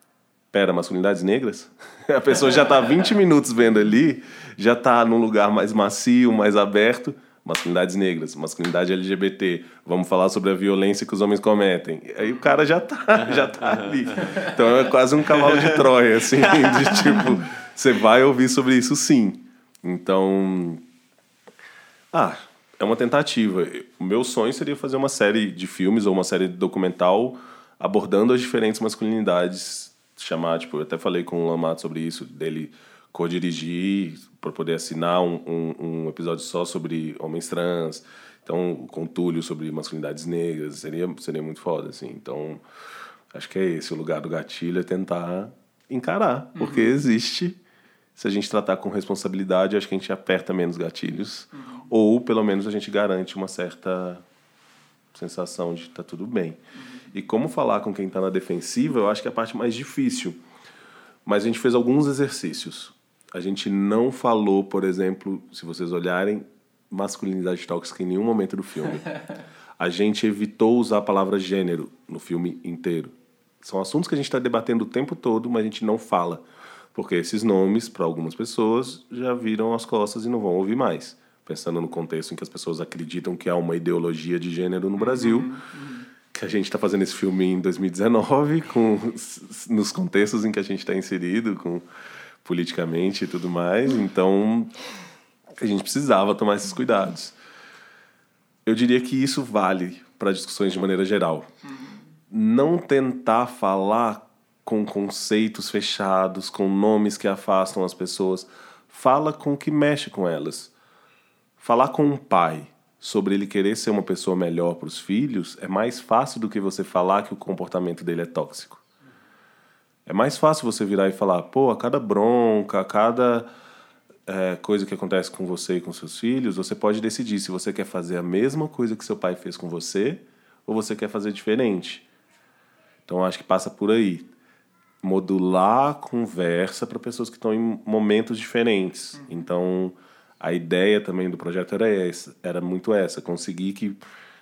Pera, masculinidades negras? A pessoa já está 20 minutos vendo ali, já está num lugar mais macio, mais aberto. Masculinidades negras, masculinidade LGBT, vamos falar sobre a violência que os homens cometem. Aí o cara já tá, já tá ali. Então é quase um cavalo de Troia, assim, de tipo, você vai ouvir sobre isso sim. Então, ah, é uma tentativa. O meu sonho seria fazer uma série de filmes ou uma série documental abordando as diferentes masculinidades chamar, tipo, eu até falei com o Lamato sobre isso, dele co-dirigir para poder assinar um, um, um, episódio só sobre homens trans, então com Túlio sobre masculinidades negras, seria, seria muito foda, assim. Então, acho que é esse o lugar do gatilho, é tentar encarar, porque uhum. existe. Se a gente tratar com responsabilidade, acho que a gente aperta menos gatilhos, uhum. ou pelo menos a gente garante uma certa sensação de tá tudo bem. Uhum. E como falar com quem está na defensiva, eu acho que é a parte mais difícil. Mas a gente fez alguns exercícios. A gente não falou, por exemplo, se vocês olharem, masculinidade tóxica em nenhum momento do filme. A gente evitou usar a palavra gênero no filme inteiro. São assuntos que a gente está debatendo o tempo todo, mas a gente não fala. Porque esses nomes, para algumas pessoas, já viram as costas e não vão ouvir mais. Pensando no contexto em que as pessoas acreditam que há uma ideologia de gênero no Brasil. Uhum, uhum que a gente está fazendo esse filme em 2019, com, nos contextos em que a gente está inserido, com politicamente e tudo mais. Então, a gente precisava tomar esses cuidados. Eu diria que isso vale para discussões de maneira geral. Não tentar falar com conceitos fechados, com nomes que afastam as pessoas. Fala com o que mexe com elas. Falar com um pai sobre ele querer ser uma pessoa melhor para os filhos é mais fácil do que você falar que o comportamento dele é tóxico. É mais fácil você virar e falar, pô, a cada bronca, a cada é, coisa que acontece com você e com seus filhos, você pode decidir se você quer fazer a mesma coisa que seu pai fez com você ou você quer fazer diferente. Então acho que passa por aí. modular a conversa para pessoas que estão em momentos diferentes. Então, a ideia também do projeto era essa, era muito essa, conseguir que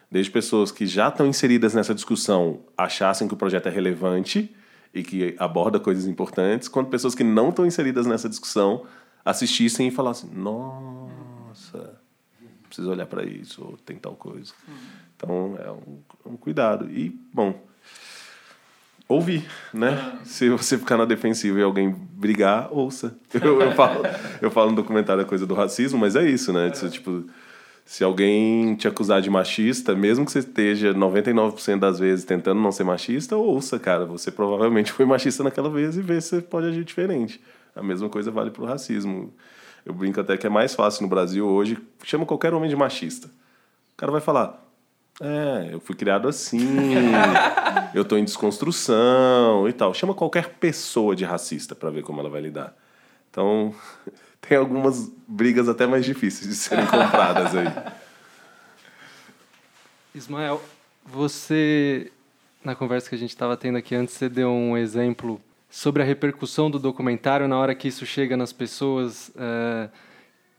desde pessoas que já estão inseridas nessa discussão achassem que o projeto é relevante e que aborda coisas importantes, quanto pessoas que não estão inseridas nessa discussão assistissem e falassem: "Nossa, preciso olhar para isso, ou tem tal coisa". Então, é um, um cuidado. E, bom, ouvir, né? Se você ficar na defensiva e alguém brigar, ouça. Eu, eu, falo, eu falo no documentário a coisa do racismo, mas é isso, né? Isso, tipo, se alguém te acusar de machista, mesmo que você esteja 99% das vezes tentando não ser machista, ouça, cara. Você provavelmente foi machista naquela vez e vê se você pode agir diferente. A mesma coisa vale pro racismo. Eu brinco até que é mais fácil no Brasil hoje, chama qualquer homem de machista. O cara vai falar, é, eu fui criado assim, eu tô em desconstrução e tal. Chama qualquer pessoa de racista para ver como ela vai lidar. Então, tem algumas brigas até mais difíceis de serem compradas aí. Ismael, você, na conversa que a gente estava tendo aqui antes, você deu um exemplo sobre a repercussão do documentário na hora que isso chega nas pessoas. É,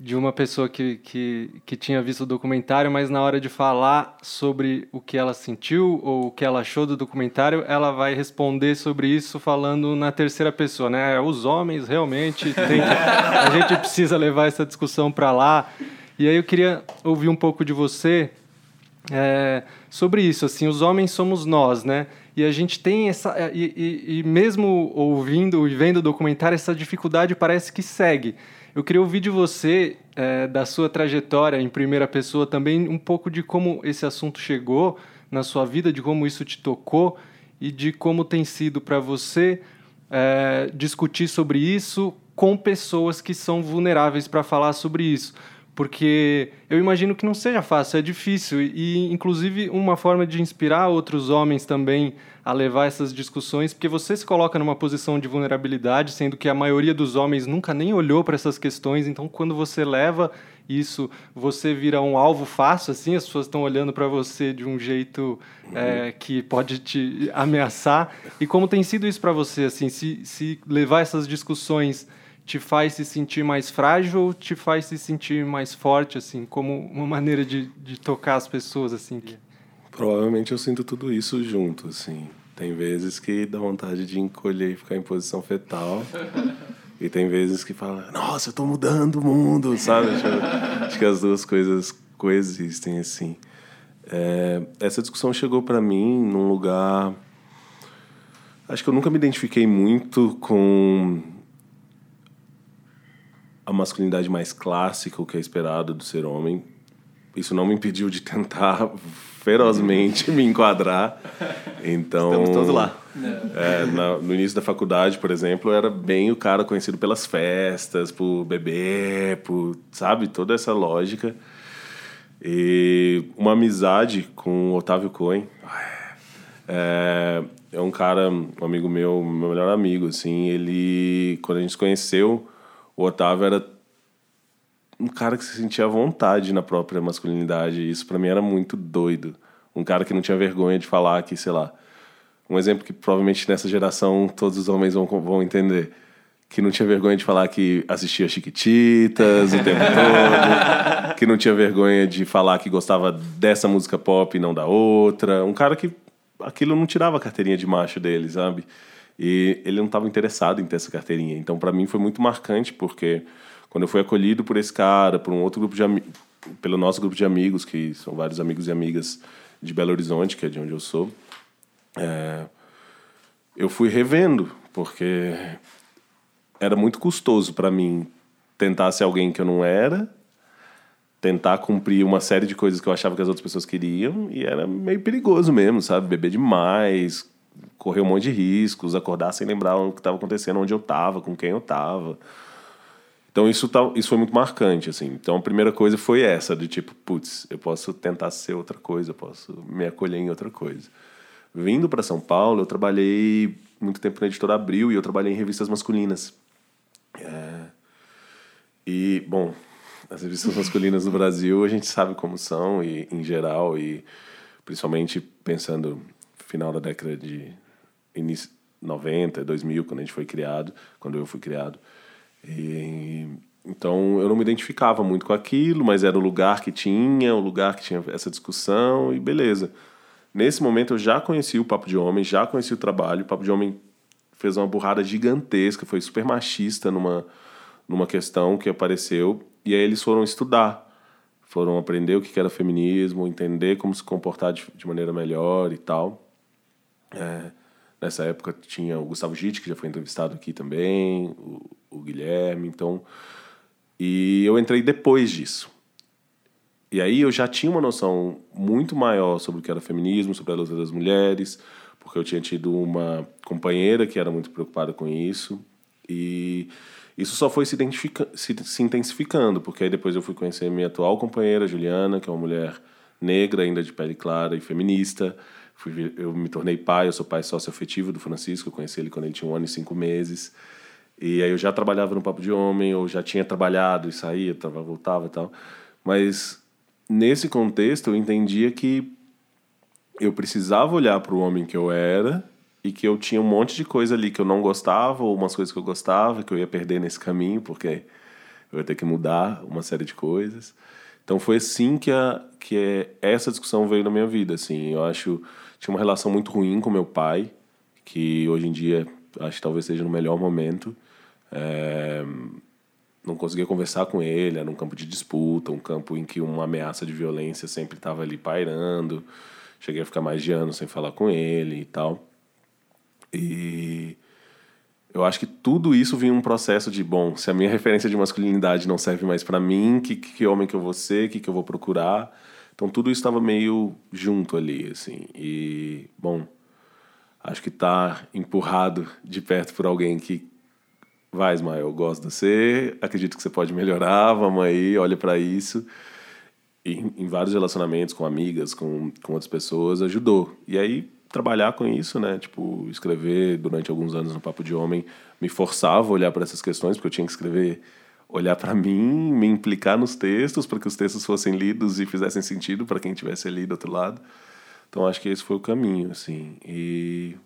de uma pessoa que, que, que tinha visto o documentário, mas na hora de falar sobre o que ela sentiu ou o que ela achou do documentário, ela vai responder sobre isso falando na terceira pessoa, né? Os homens realmente têm que, a gente precisa levar essa discussão para lá. E aí eu queria ouvir um pouco de você é, sobre isso. Assim, os homens somos nós, né? E a gente tem essa e, e, e mesmo ouvindo e vendo o documentário, essa dificuldade parece que segue. Eu queria ouvir de você, é, da sua trajetória em primeira pessoa, também um pouco de como esse assunto chegou na sua vida, de como isso te tocou e de como tem sido para você é, discutir sobre isso com pessoas que são vulneráveis para falar sobre isso. Porque eu imagino que não seja fácil, é difícil. E, inclusive, uma forma de inspirar outros homens também a levar essas discussões, porque você se coloca numa posição de vulnerabilidade, sendo que a maioria dos homens nunca nem olhou para essas questões, então quando você leva isso, você vira um alvo fácil, assim, as pessoas estão olhando para você de um jeito é, que pode te ameaçar. E como tem sido isso para você, assim, se, se levar essas discussões te faz se sentir mais frágil ou te faz se sentir mais forte, assim, como uma maneira de, de tocar as pessoas, assim? Provavelmente eu sinto tudo isso junto, assim. Tem vezes que dá vontade de encolher e ficar em posição fetal. e tem vezes que fala, nossa, eu tô mudando o mundo, sabe? Acho, acho que as duas coisas coexistem, assim. É, essa discussão chegou para mim num lugar... Acho que eu nunca me identifiquei muito com a masculinidade mais clássica, o que é esperado do ser homem. Isso não me impediu de tentar ferozmente me enquadrar. Então, Estamos todos lá. É, na, no início da faculdade, por exemplo, eu era bem o cara conhecido pelas festas, por beber, por, sabe, toda essa lógica. E uma amizade com o Otávio Cohen. É, é um cara, um amigo meu, meu melhor amigo, assim, ele, quando a gente se conheceu, o Otávio era um cara que se sentia à vontade na própria masculinidade. E isso para mim era muito doido. Um cara que não tinha vergonha de falar que, sei lá, um exemplo que provavelmente nessa geração todos os homens vão, vão entender. Que não tinha vergonha de falar que assistia Chiquititas o tempo todo. que não tinha vergonha de falar que gostava dessa música pop e não da outra. Um cara que aquilo não tirava a carteirinha de macho dele, sabe? E ele não estava interessado em ter essa carteirinha. Então, para mim, foi muito marcante, porque quando eu fui acolhido por esse cara, por um outro grupo de pelo nosso grupo de amigos, que são vários amigos e amigas de Belo Horizonte, que é de onde eu sou, é, eu fui revendo, porque era muito custoso para mim tentar ser alguém que eu não era, tentar cumprir uma série de coisas que eu achava que as outras pessoas queriam, e era meio perigoso mesmo, sabe? Beber demais, correr um monte de riscos, acordar sem lembrar o que estava acontecendo, onde eu estava, com quem eu estava. Então isso, tá, isso foi muito marcante, assim. Então a primeira coisa foi essa, de tipo, putz, eu posso tentar ser outra coisa, eu posso me acolher em outra coisa. Vindo para São Paulo, eu trabalhei muito tempo na editora Abril e eu trabalhei em revistas masculinas. É... E, bom, as revistas masculinas no Brasil a gente sabe como são, e em geral, e principalmente pensando final da década de. Início 90, 2000, quando a gente foi criado, quando eu fui criado. E, então eu não me identificava muito com aquilo, mas era o lugar que tinha, o lugar que tinha essa discussão e beleza. Nesse momento eu já conheci o Papo de Homem, já conheci o trabalho. O Papo de Homem fez uma burrada gigantesca, foi super machista numa, numa questão que apareceu. E aí eles foram estudar, foram aprender o que era feminismo, entender como se comportar de, de maneira melhor e tal. É, nessa época tinha o Gustavo Gitt, que já foi entrevistado aqui também, o, o Guilherme, então... E eu entrei depois disso. E aí eu já tinha uma noção muito maior sobre o que era feminismo, sobre a luta das mulheres, porque eu tinha tido uma companheira que era muito preocupada com isso. E isso só foi se, se, se intensificando, porque aí depois eu fui conhecer minha atual companheira, Juliana, que é uma mulher negra, ainda de pele clara e feminista. Fui, eu me tornei pai, eu sou pai sócio-afetivo do Francisco, eu conheci ele quando ele tinha um ano e cinco meses. E aí eu já trabalhava no Papo de Homem, eu já tinha trabalhado e saía, voltava e tal. Mas nesse contexto, eu entendia que eu precisava olhar para o homem que eu era e que eu tinha um monte de coisa ali que eu não gostava, ou umas coisas que eu gostava, que eu ia perder nesse caminho, porque eu ia ter que mudar uma série de coisas. Então foi assim que, a, que essa discussão veio na minha vida. Assim, eu acho tinha uma relação muito ruim com meu pai, que hoje em dia acho que talvez seja no melhor momento. É, não conseguia conversar com ele, era um campo de disputa, um campo em que uma ameaça de violência sempre estava ali pairando. Cheguei a ficar mais de ano sem falar com ele e tal. E eu acho que tudo isso vinha um processo de, bom, se a minha referência de masculinidade não serve mais para mim, que, que homem que eu vou ser, que, que eu vou procurar. Então tudo isso estava meio junto ali, assim. E, bom, acho que tá empurrado de perto por alguém que vai, Ismael, gosto de você, acredito que você pode melhorar, vamos aí, olha para isso. E em vários relacionamentos com amigas, com, com outras pessoas, ajudou. E aí, trabalhar com isso, né? Tipo, escrever durante alguns anos no Papo de Homem me forçava a olhar para essas questões, porque eu tinha que escrever, olhar para mim, me implicar nos textos, para que os textos fossem lidos e fizessem sentido para quem tivesse ali do outro lado. Então, acho que esse foi o caminho, assim. E.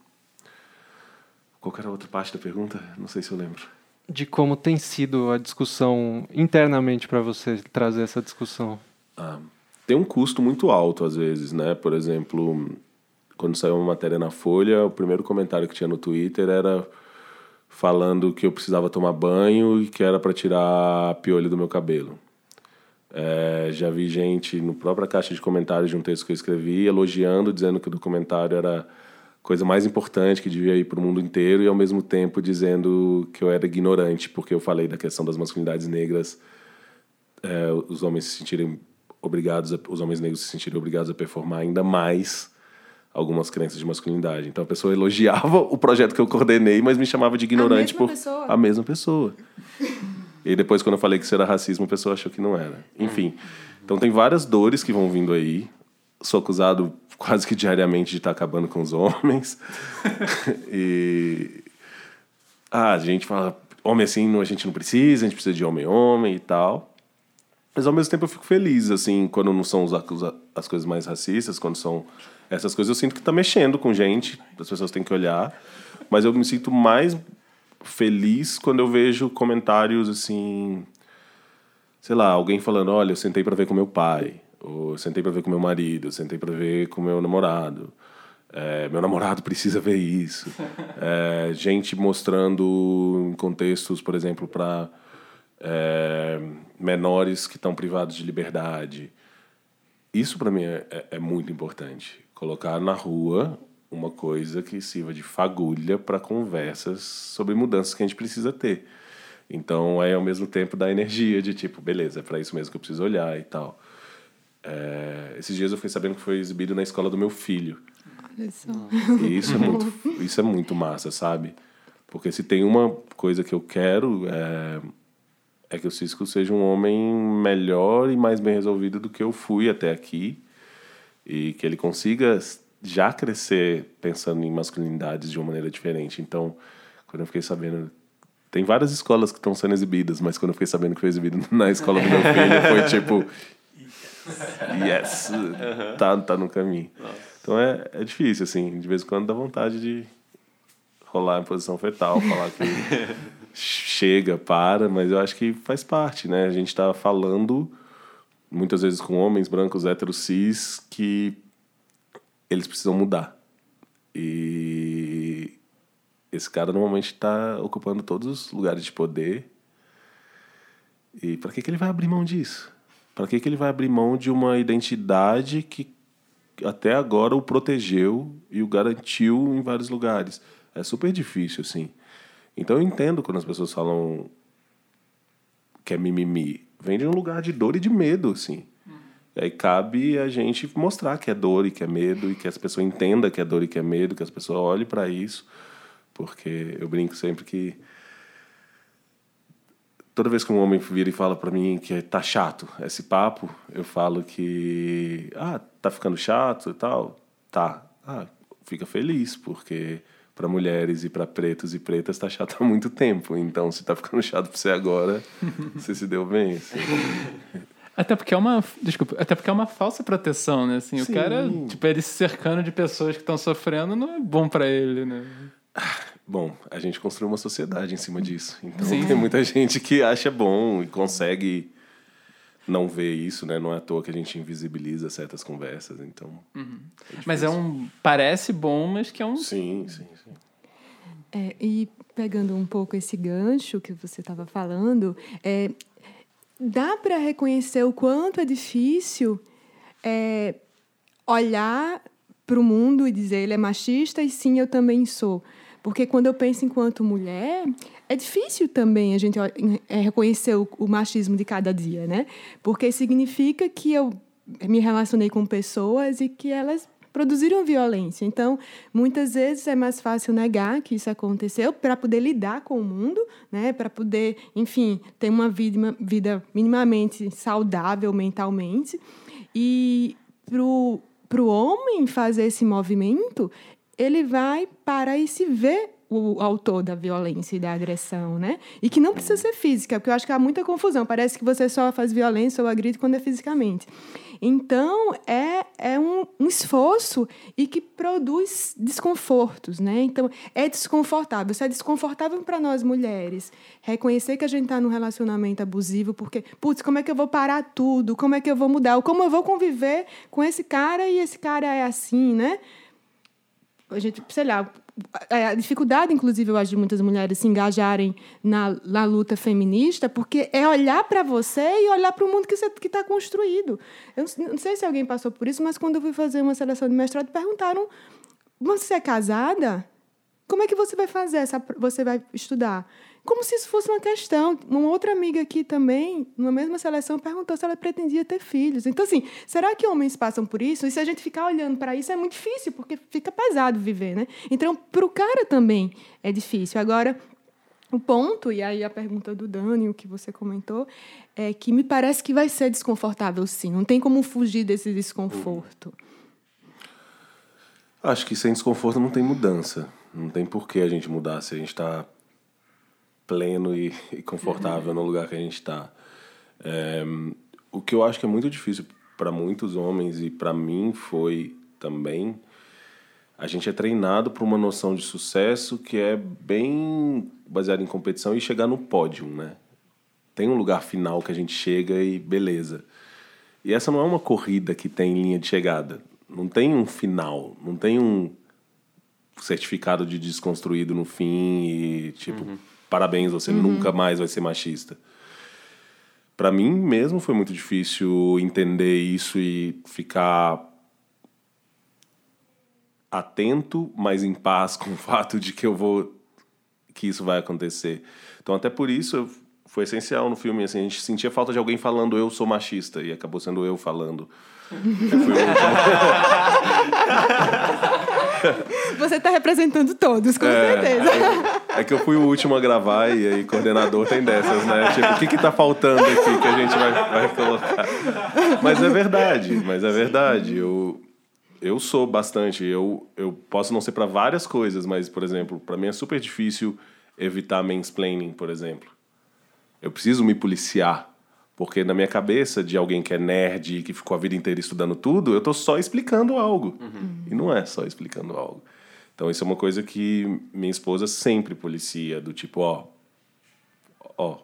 Qual era a outra parte da pergunta? Não sei se eu lembro de como tem sido a discussão internamente para você trazer essa discussão? Ah, tem um custo muito alto às vezes, né? Por exemplo, quando saiu uma matéria na Folha, o primeiro comentário que tinha no Twitter era falando que eu precisava tomar banho e que era para tirar a piolho do meu cabelo. É, já vi gente no própria caixa de comentários de um texto que eu escrevi elogiando, dizendo que o documentário era coisa mais importante que devia ir para o mundo inteiro e ao mesmo tempo dizendo que eu era ignorante porque eu falei da questão das masculinidades negras é, os homens se sentirem obrigados a, os homens negros se sentirem obrigados a performar ainda mais algumas crenças de masculinidade então a pessoa elogiava o projeto que eu coordenei mas me chamava de ignorante a por pessoa. a mesma pessoa e depois quando eu falei que isso era racismo a pessoa achou que não era enfim então tem várias dores que vão vindo aí sou acusado quase que diariamente de estar acabando com os homens. e ah, a gente fala, homem assim, a gente não precisa, a gente precisa de homem-homem e tal. Mas ao mesmo tempo eu fico feliz, assim, quando não são as coisas mais racistas, quando são essas coisas, eu sinto que está mexendo com gente, as pessoas têm que olhar. Mas eu me sinto mais feliz quando eu vejo comentários assim, sei lá, alguém falando, olha, eu sentei para ver com meu pai ou eu sentei para ver com meu marido, eu sentei para ver com meu namorado. É, meu namorado precisa ver isso. É, gente mostrando contextos, por exemplo, para é, menores que estão privados de liberdade. Isso para mim é, é, é, muito importante. Colocar na rua uma coisa que sirva de fagulha para conversas sobre mudanças que a gente precisa ter. Então é ao mesmo tempo da energia de tipo, beleza, é para isso mesmo que eu preciso olhar e tal. É, esses dias eu fui sabendo que foi exibido na escola do meu filho. Olha só. E isso é muito, isso é muito massa, sabe? Porque se tem uma coisa que eu quero é, é que o Cisco seja um homem melhor e mais bem resolvido do que eu fui até aqui e que ele consiga já crescer pensando em masculinidades de uma maneira diferente. Então, quando eu fiquei sabendo tem várias escolas que estão sendo exibidas, mas quando eu fiquei sabendo que foi exibido na escola do meu filho, foi tipo, yes, tá, tá no caminho. Nossa. Então é, é difícil, assim, de vez em quando dá vontade de rolar em posição fetal, falar que chega, para, mas eu acho que faz parte, né? A gente está falando muitas vezes com homens brancos, héteros, cis, que eles precisam mudar. E esse cara normalmente está ocupando todos os lugares de poder. E para que, que ele vai abrir mão disso? Para que, que ele vai abrir mão de uma identidade que até agora o protegeu e o garantiu em vários lugares? É super difícil, assim. Então eu entendo quando as pessoas falam que é mimimi. Vem de um lugar de dor e de medo, assim. E aí cabe a gente mostrar que é dor e que é medo, e que as pessoas entendam que é dor e que é medo, que as pessoas olhem para isso. Porque eu brinco sempre que toda vez que um homem vira e fala para mim que tá chato esse papo, eu falo que ah, tá ficando chato e tal. Tá. Ah, fica feliz porque para mulheres e para pretos e pretas tá chato há muito tempo. Então, se tá ficando chato para você agora, você se deu bem. Assim. Até porque é uma. Desculpa, até porque é uma falsa proteção, né? Assim, o cara, tipo, ele se cercando de pessoas que estão sofrendo não é bom para ele, né? Bom, a gente construiu uma sociedade em cima disso. Então Sim. tem muita gente que acha bom e consegue não ver isso, né? Não é à toa que a gente invisibiliza certas conversas, então. Uhum. É mas é um. Parece bom, mas que é um. Sim, sim, sim. É, e pegando um pouco esse gancho que você estava falando, é, dá para reconhecer o quanto é difícil é, olhar para o mundo e dizer ele é machista e sim eu também sou porque quando eu penso enquanto mulher é difícil também a gente é, reconhecer o, machismo de cada dia né porque significa que eu me relacionei com pessoas e que elas produziram violência. Então, muitas vezes é mais fácil negar que isso aconteceu para poder lidar com o mundo, né? para poder, enfim, ter uma vida, vida minimamente saudável mentalmente. E para o homem fazer esse movimento, ele vai para e se ver o autor da violência e da agressão, né? E que não precisa ser física, porque eu acho que há muita confusão. Parece que você só faz violência ou agride quando é fisicamente. Então, é, é um, um esforço e que produz desconfortos, né? Então, é desconfortável. Isso é desconfortável para nós mulheres. Reconhecer que a gente está num relacionamento abusivo, porque, putz, como é que eu vou parar tudo? Como é que eu vou mudar? Como eu vou conviver com esse cara e esse cara é assim, né? A gente, sei lá, a dificuldade, inclusive, eu acho, de muitas mulheres se engajarem na, na luta feminista, porque é olhar para você e olhar para o mundo que está construído. Eu não, sei se alguém passou por isso, mas quando eu fui fazer uma seleção de mestrado, perguntaram: você é casada? Como é que você vai fazer? Essa, você vai estudar? Como se isso fosse uma questão. Uma outra amiga aqui também, numa mesma seleção, perguntou se ela pretendia ter filhos. Então, assim, será que homens passam por isso? E se a gente ficar olhando para isso, é muito difícil, porque fica pesado viver, né? Então, para o cara também é difícil. Agora, o ponto, e aí a pergunta do Dani, o que você comentou, é que me parece que vai ser desconfortável, sim. Não tem como fugir desse desconforto. Acho que sem desconforto não tem mudança. Não tem por que a gente mudar se a gente está pleno e, e confortável no lugar que a gente está. É, o que eu acho que é muito difícil para muitos homens e para mim foi também a gente é treinado para uma noção de sucesso que é bem baseada em competição e chegar no pódio, né? Tem um lugar final que a gente chega e beleza. E essa não é uma corrida que tem linha de chegada. Não tem um final, não tem um certificado de desconstruído no fim e tipo uhum parabéns, você uhum. nunca mais vai ser machista. Para mim mesmo foi muito difícil entender isso e ficar atento, mas em paz com o fato de que eu vou que isso vai acontecer. Então até por isso foi essencial no filme assim, a gente sentia falta de alguém falando eu sou machista e acabou sendo eu falando. Você está representando todos, com é, certeza. É, é, que eu fui o último a gravar e aí coordenador tem dessas, né? Tipo, o que que tá faltando aqui que a gente vai, vai colocar? Mas é verdade, mas é verdade. Eu, eu sou bastante. Eu, eu posso não ser para várias coisas, mas, por exemplo, para mim é super difícil evitar mansplaining, por exemplo. Eu preciso me policiar porque na minha cabeça, de alguém que é nerd e que ficou a vida inteira estudando tudo, eu estou só explicando algo. Uhum. E não é só explicando algo. Então isso é uma coisa que minha esposa sempre policia, do tipo, ó, ó,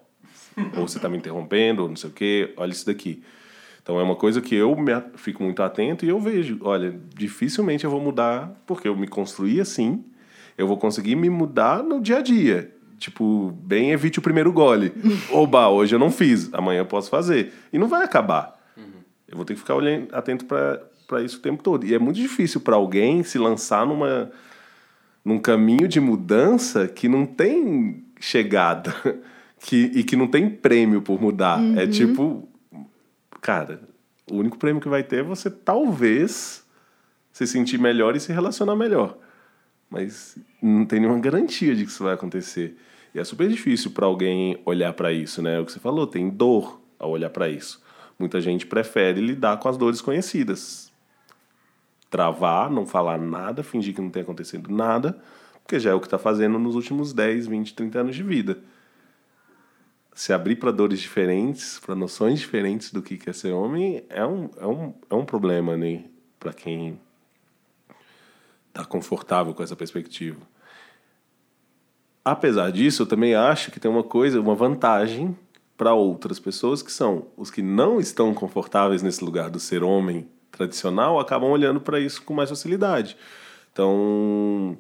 ou você tá me interrompendo, ou não sei o quê, olha isso daqui. Então é uma coisa que eu me, fico muito atento e eu vejo, olha, dificilmente eu vou mudar, porque eu me construí assim, eu vou conseguir me mudar no dia a dia. Tipo, bem evite o primeiro gole. Oba, hoje eu não fiz, amanhã eu posso fazer. E não vai acabar. Eu vou ter que ficar olhando, atento para isso o tempo todo. E é muito difícil para alguém se lançar numa, num caminho de mudança que não tem chegada que, e que não tem prêmio por mudar. É tipo, cara, o único prêmio que vai ter é você talvez se sentir melhor e se relacionar melhor. Mas não tem nenhuma garantia de que isso vai acontecer. E é super difícil para alguém olhar para isso, né? O que você falou, tem dor ao olhar para isso. Muita gente prefere lidar com as dores conhecidas. Travar, não falar nada, fingir que não tem acontecido nada, porque já é o que está fazendo nos últimos 10, 20, 30 anos de vida. Se abrir para dores diferentes, para noções diferentes do que é ser homem, é um, é um, é um problema, né? Para quem está confortável com essa perspectiva. Apesar disso, eu também acho que tem uma coisa, uma vantagem para outras pessoas que são os que não estão confortáveis nesse lugar do ser homem tradicional, acabam olhando para isso com mais facilidade. Então,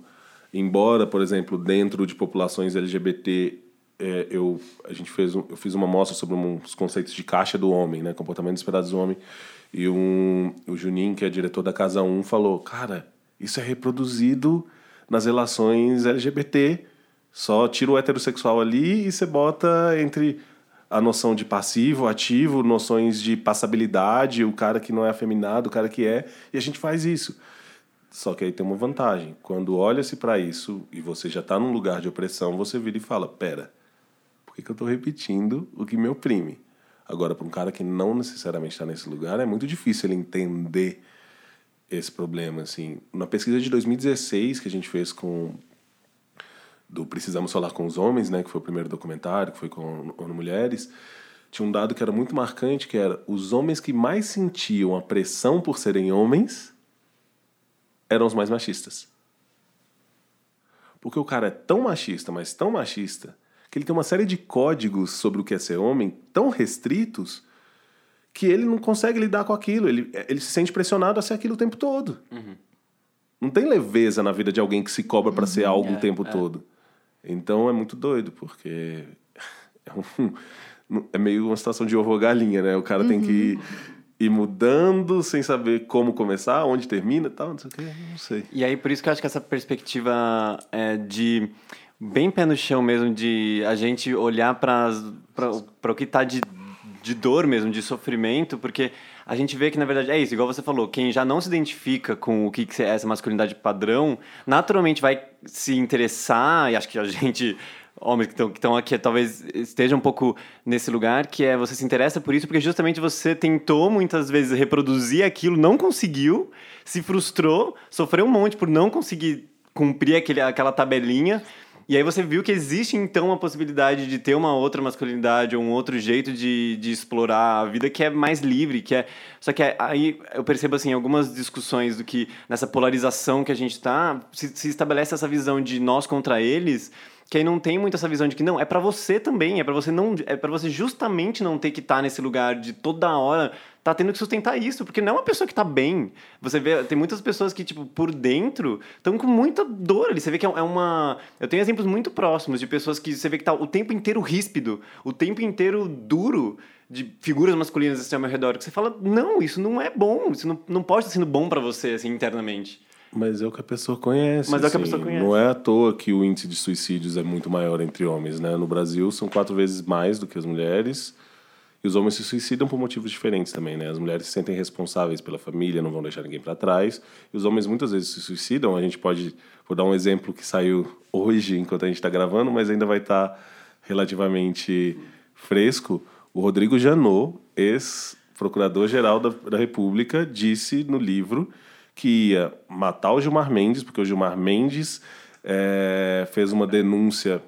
embora, por exemplo, dentro de populações LGBT, é, eu a gente fez eu fiz uma mostra sobre uns conceitos de caixa do homem, né, comportamento esperado do homem, e um, o Juninho, que é diretor da Casa 1, falou: "Cara, isso é reproduzido nas relações LGBT. Só tira o heterossexual ali e você bota entre a noção de passivo, ativo, noções de passabilidade, o cara que não é afeminado, o cara que é, e a gente faz isso. Só que aí tem uma vantagem. Quando olha-se para isso e você já está num lugar de opressão, você vira e fala: pera, por que, que eu estou repetindo o que me oprime? Agora, para um cara que não necessariamente está nesse lugar, é muito difícil ele entender esse problema. Assim. Na pesquisa de 2016 que a gente fez com do Precisamos Falar com os Homens, né, que foi o primeiro documentário, que foi com ONU Mulheres, tinha um dado que era muito marcante, que era os homens que mais sentiam a pressão por serem homens eram os mais machistas. Porque o cara é tão machista, mas tão machista, que ele tem uma série de códigos sobre o que é ser homem tão restritos que ele não consegue lidar com aquilo. Ele, ele se sente pressionado a ser aquilo o tempo todo. Não tem leveza na vida de alguém que se cobra para ser algo É, o tempo é. todo. Então é muito doido, porque é, um- é meio uma situação de ovo ou galinha, né? O cara tem que ir, ir mudando sem saber como começar, onde termina e tal, não sei o quê, não sei. E aí, por isso que eu acho que essa perspectiva é, de bem pé no chão mesmo, de a gente olhar para o que está de, de dor mesmo, de sofrimento, porque a gente vê que, na verdade, é isso, igual você falou, quem já não se identifica com o que que é essa masculinidade padrão, naturalmente vai se interessar, e acho que a gente homens que estão aqui talvez esteja um pouco nesse lugar que é você se interessa por isso porque justamente você tentou muitas vezes reproduzir aquilo não conseguiu se frustrou sofreu um monte por não conseguir cumprir aquele, aquela tabelinha e aí você viu que existe então a possibilidade de ter uma outra masculinidade ou um outro jeito de, de explorar a vida que é mais livre, que é só que aí eu percebo assim algumas discussões do que nessa polarização que a gente está se, se estabelece essa visão de nós contra eles que aí não tem muito essa visão de que não é pra você também é pra você não é para você justamente não ter que estar nesse lugar de toda hora tá tendo que sustentar isso porque não é uma pessoa que tá bem. Você vê tem muitas pessoas que tipo por dentro estão com muita dor ali. Você vê que é é uma eu tenho exemplos muito próximos de pessoas que você vê que tá o tempo inteiro ríspido o tempo inteiro duro de figuras masculinas assim ao meu redor que você fala não isso não é bom isso não, não pode estar sendo bom pra você assim internamente Mas é o que a pessoa conhece. Mas é o que a assim. pessoa conhece. Não é à toa que o índice de suicídios é muito maior entre homens, né? No Brasil são quatro vezes mais do que as mulheres. E os homens se suicidam por motivos diferentes também, né? As mulheres se sentem responsáveis pela família, não vão deixar ninguém para trás. E os homens muitas vezes se suicidam. A gente pode, vou dar um exemplo que saiu hoje, enquanto a gente está gravando, mas ainda vai estar relativamente fresco. O Rodrigo Janot, ex-procurador-geral da, da República, disse no livro que ia matar o Gilmar Mendes, porque o Gilmar Mendes eh, fez uma denúncia,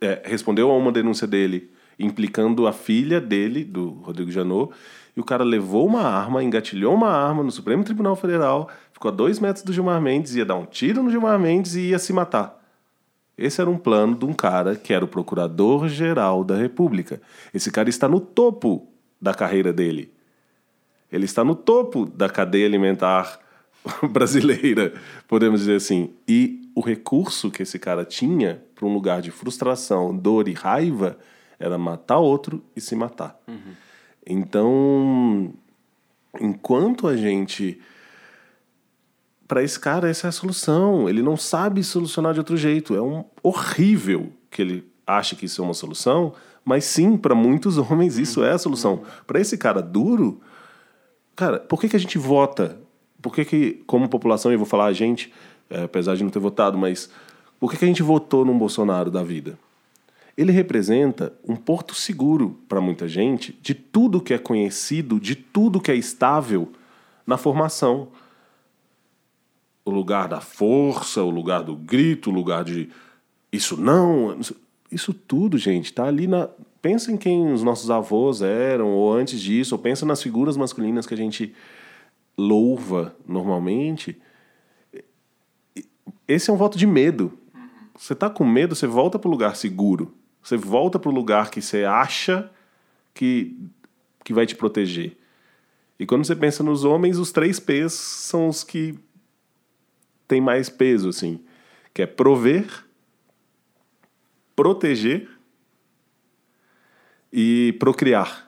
eh, respondeu a uma denúncia dele implicando a filha dele, do Rodrigo Janot, e o cara levou uma arma, engatilhou uma arma no Supremo Tribunal Federal, ficou a dois metros do Gilmar Mendes, ia dar um tiro no Gilmar Mendes e ia se matar. Esse era um plano de um cara que era o procurador-geral da República. Esse cara está no topo da carreira dele. Ele está no topo da cadeia alimentar brasileira, podemos dizer assim. E o recurso que esse cara tinha para um lugar de frustração, dor e raiva era matar outro e se matar. Uhum. Então, enquanto a gente. Para esse cara, essa é a solução. Ele não sabe solucionar de outro jeito. É um horrível que ele acha que isso é uma solução, mas sim, para muitos homens isso é a solução. Para esse cara duro, cara, por que, que a gente vota? Por que, que como população, eu vou falar a gente, é, apesar de não ter votado, mas por que, que a gente votou num Bolsonaro da vida? Ele representa um porto seguro para muita gente de tudo que é conhecido, de tudo que é estável na formação. O lugar da força, o lugar do grito, o lugar de isso não. Isso tudo, gente, está ali na. Pensa em quem os nossos avós eram, ou antes disso, ou pensa nas figuras masculinas que a gente louva normalmente. Esse é um voto de medo. Você está com medo, você volta para o lugar seguro. Você volta para o lugar que você acha que, que vai te proteger. E quando você pensa nos homens, os três P's são os que têm mais peso, assim. Que é prover, proteger e procriar.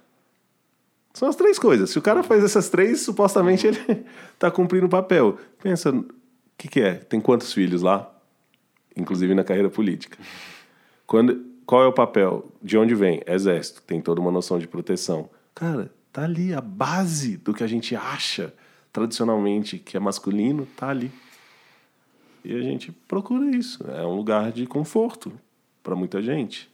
São as três coisas. Se o cara faz essas três, supostamente ele está cumprindo o papel. Pensa, o que, que é? Tem quantos filhos lá? Inclusive na carreira política. Quando, qual é o papel? De onde vem? Exército. Tem toda uma noção de proteção. Cara, tá ali a base do que a gente acha tradicionalmente que é masculino, tá ali. E a gente procura isso. É um lugar de conforto para muita gente.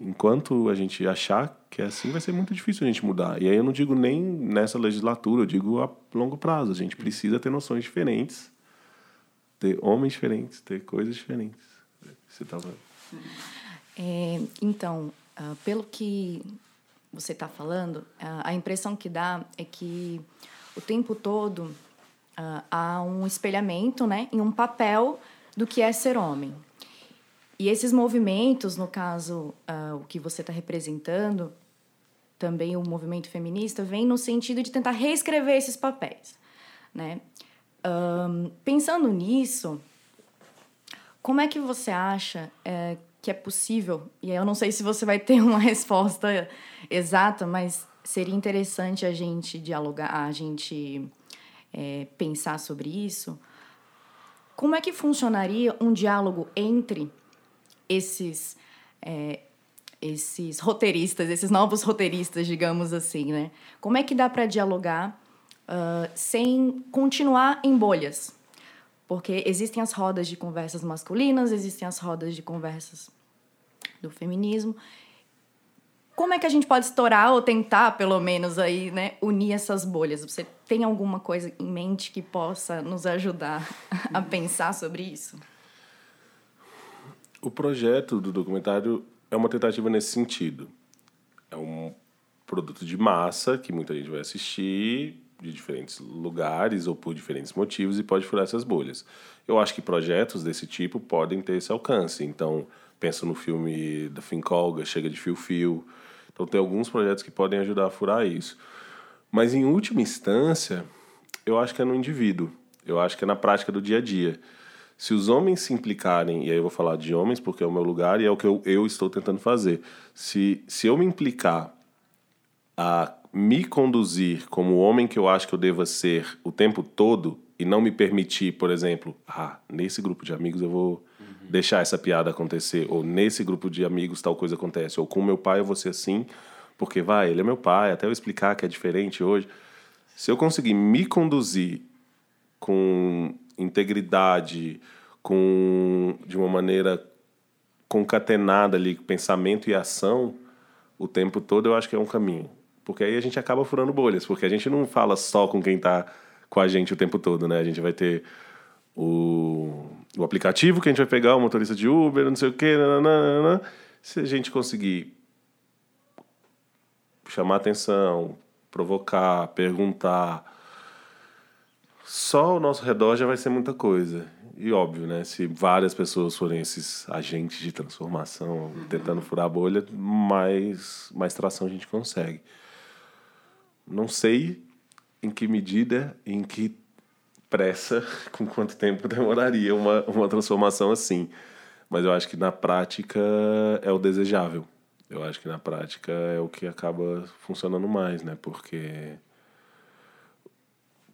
Enquanto a gente achar que é assim, vai ser muito difícil a gente mudar. E aí eu não digo nem nessa legislatura, eu digo a longo prazo. A gente precisa ter noções diferentes, ter homens diferentes, ter coisas diferentes. Você estava é, então, uh, pelo que você está falando, uh, a impressão que dá é que o tempo todo uh, há um espelhamento né, em um papel do que é ser homem. E esses movimentos, no caso, o que você está representando, também o movimento feminista, vem no sentido de tentar reescrever esses papéis. Né? Um, pensando nisso, como é que você acha é, que é possível? E eu não sei se você vai ter uma resposta exata, mas seria interessante a gente dialogar, a gente é, pensar sobre isso. Como é que funcionaria um diálogo entre esses é, esses roteiristas, esses novos roteiristas, digamos assim, né? Como é que dá para dialogar uh, sem continuar em bolhas? Porque existem as rodas de conversas masculinas, existem as rodas de conversas do feminismo. Como é que a gente pode estourar ou tentar, pelo menos, aí, né, unir essas bolhas? Você tem alguma coisa em mente que possa nos ajudar a pensar sobre isso? O projeto do documentário é uma tentativa nesse sentido. É um produto de massa que muita gente vai assistir de diferentes lugares ou por diferentes motivos e pode furar essas bolhas. Eu acho que projetos desse tipo podem ter esse alcance. Então, penso no filme da Fincolga, Chega de Fio Fio. Então, tem alguns projetos que podem ajudar a furar isso. Mas, em última instância, eu acho que é no indivíduo. Eu acho que é na prática do dia a dia. Se os homens se implicarem, e aí eu vou falar de homens porque é o meu lugar e é o que eu, eu estou tentando fazer. Se, se eu me implicar a me conduzir como o homem que eu acho que eu deva ser o tempo todo e não me permitir, por exemplo, ah, nesse grupo de amigos eu vou uhum. deixar essa piada acontecer, ou nesse grupo de amigos tal coisa acontece, ou com meu pai eu vou ser assim, porque vai, ele é meu pai, até eu explicar que é diferente hoje. Se eu conseguir me conduzir com integridade, com de uma maneira concatenada ali, pensamento e ação, o tempo todo eu acho que é um caminho. Porque aí a gente acaba furando bolhas, porque a gente não fala só com quem está com a gente o tempo todo, né? A gente vai ter o, o aplicativo que a gente vai pegar, o motorista de Uber, não sei o quê, nananana. se a gente conseguir chamar atenção, provocar, perguntar, só ao nosso redor já vai ser muita coisa. E óbvio, né? Se várias pessoas forem esses agentes de transformação tentando furar a bolha, mais, mais tração a gente consegue. Não sei em que medida, em que pressa, com quanto tempo demoraria uma, uma transformação assim. Mas eu acho que na prática é o desejável. Eu acho que na prática é o que acaba funcionando mais, né? Porque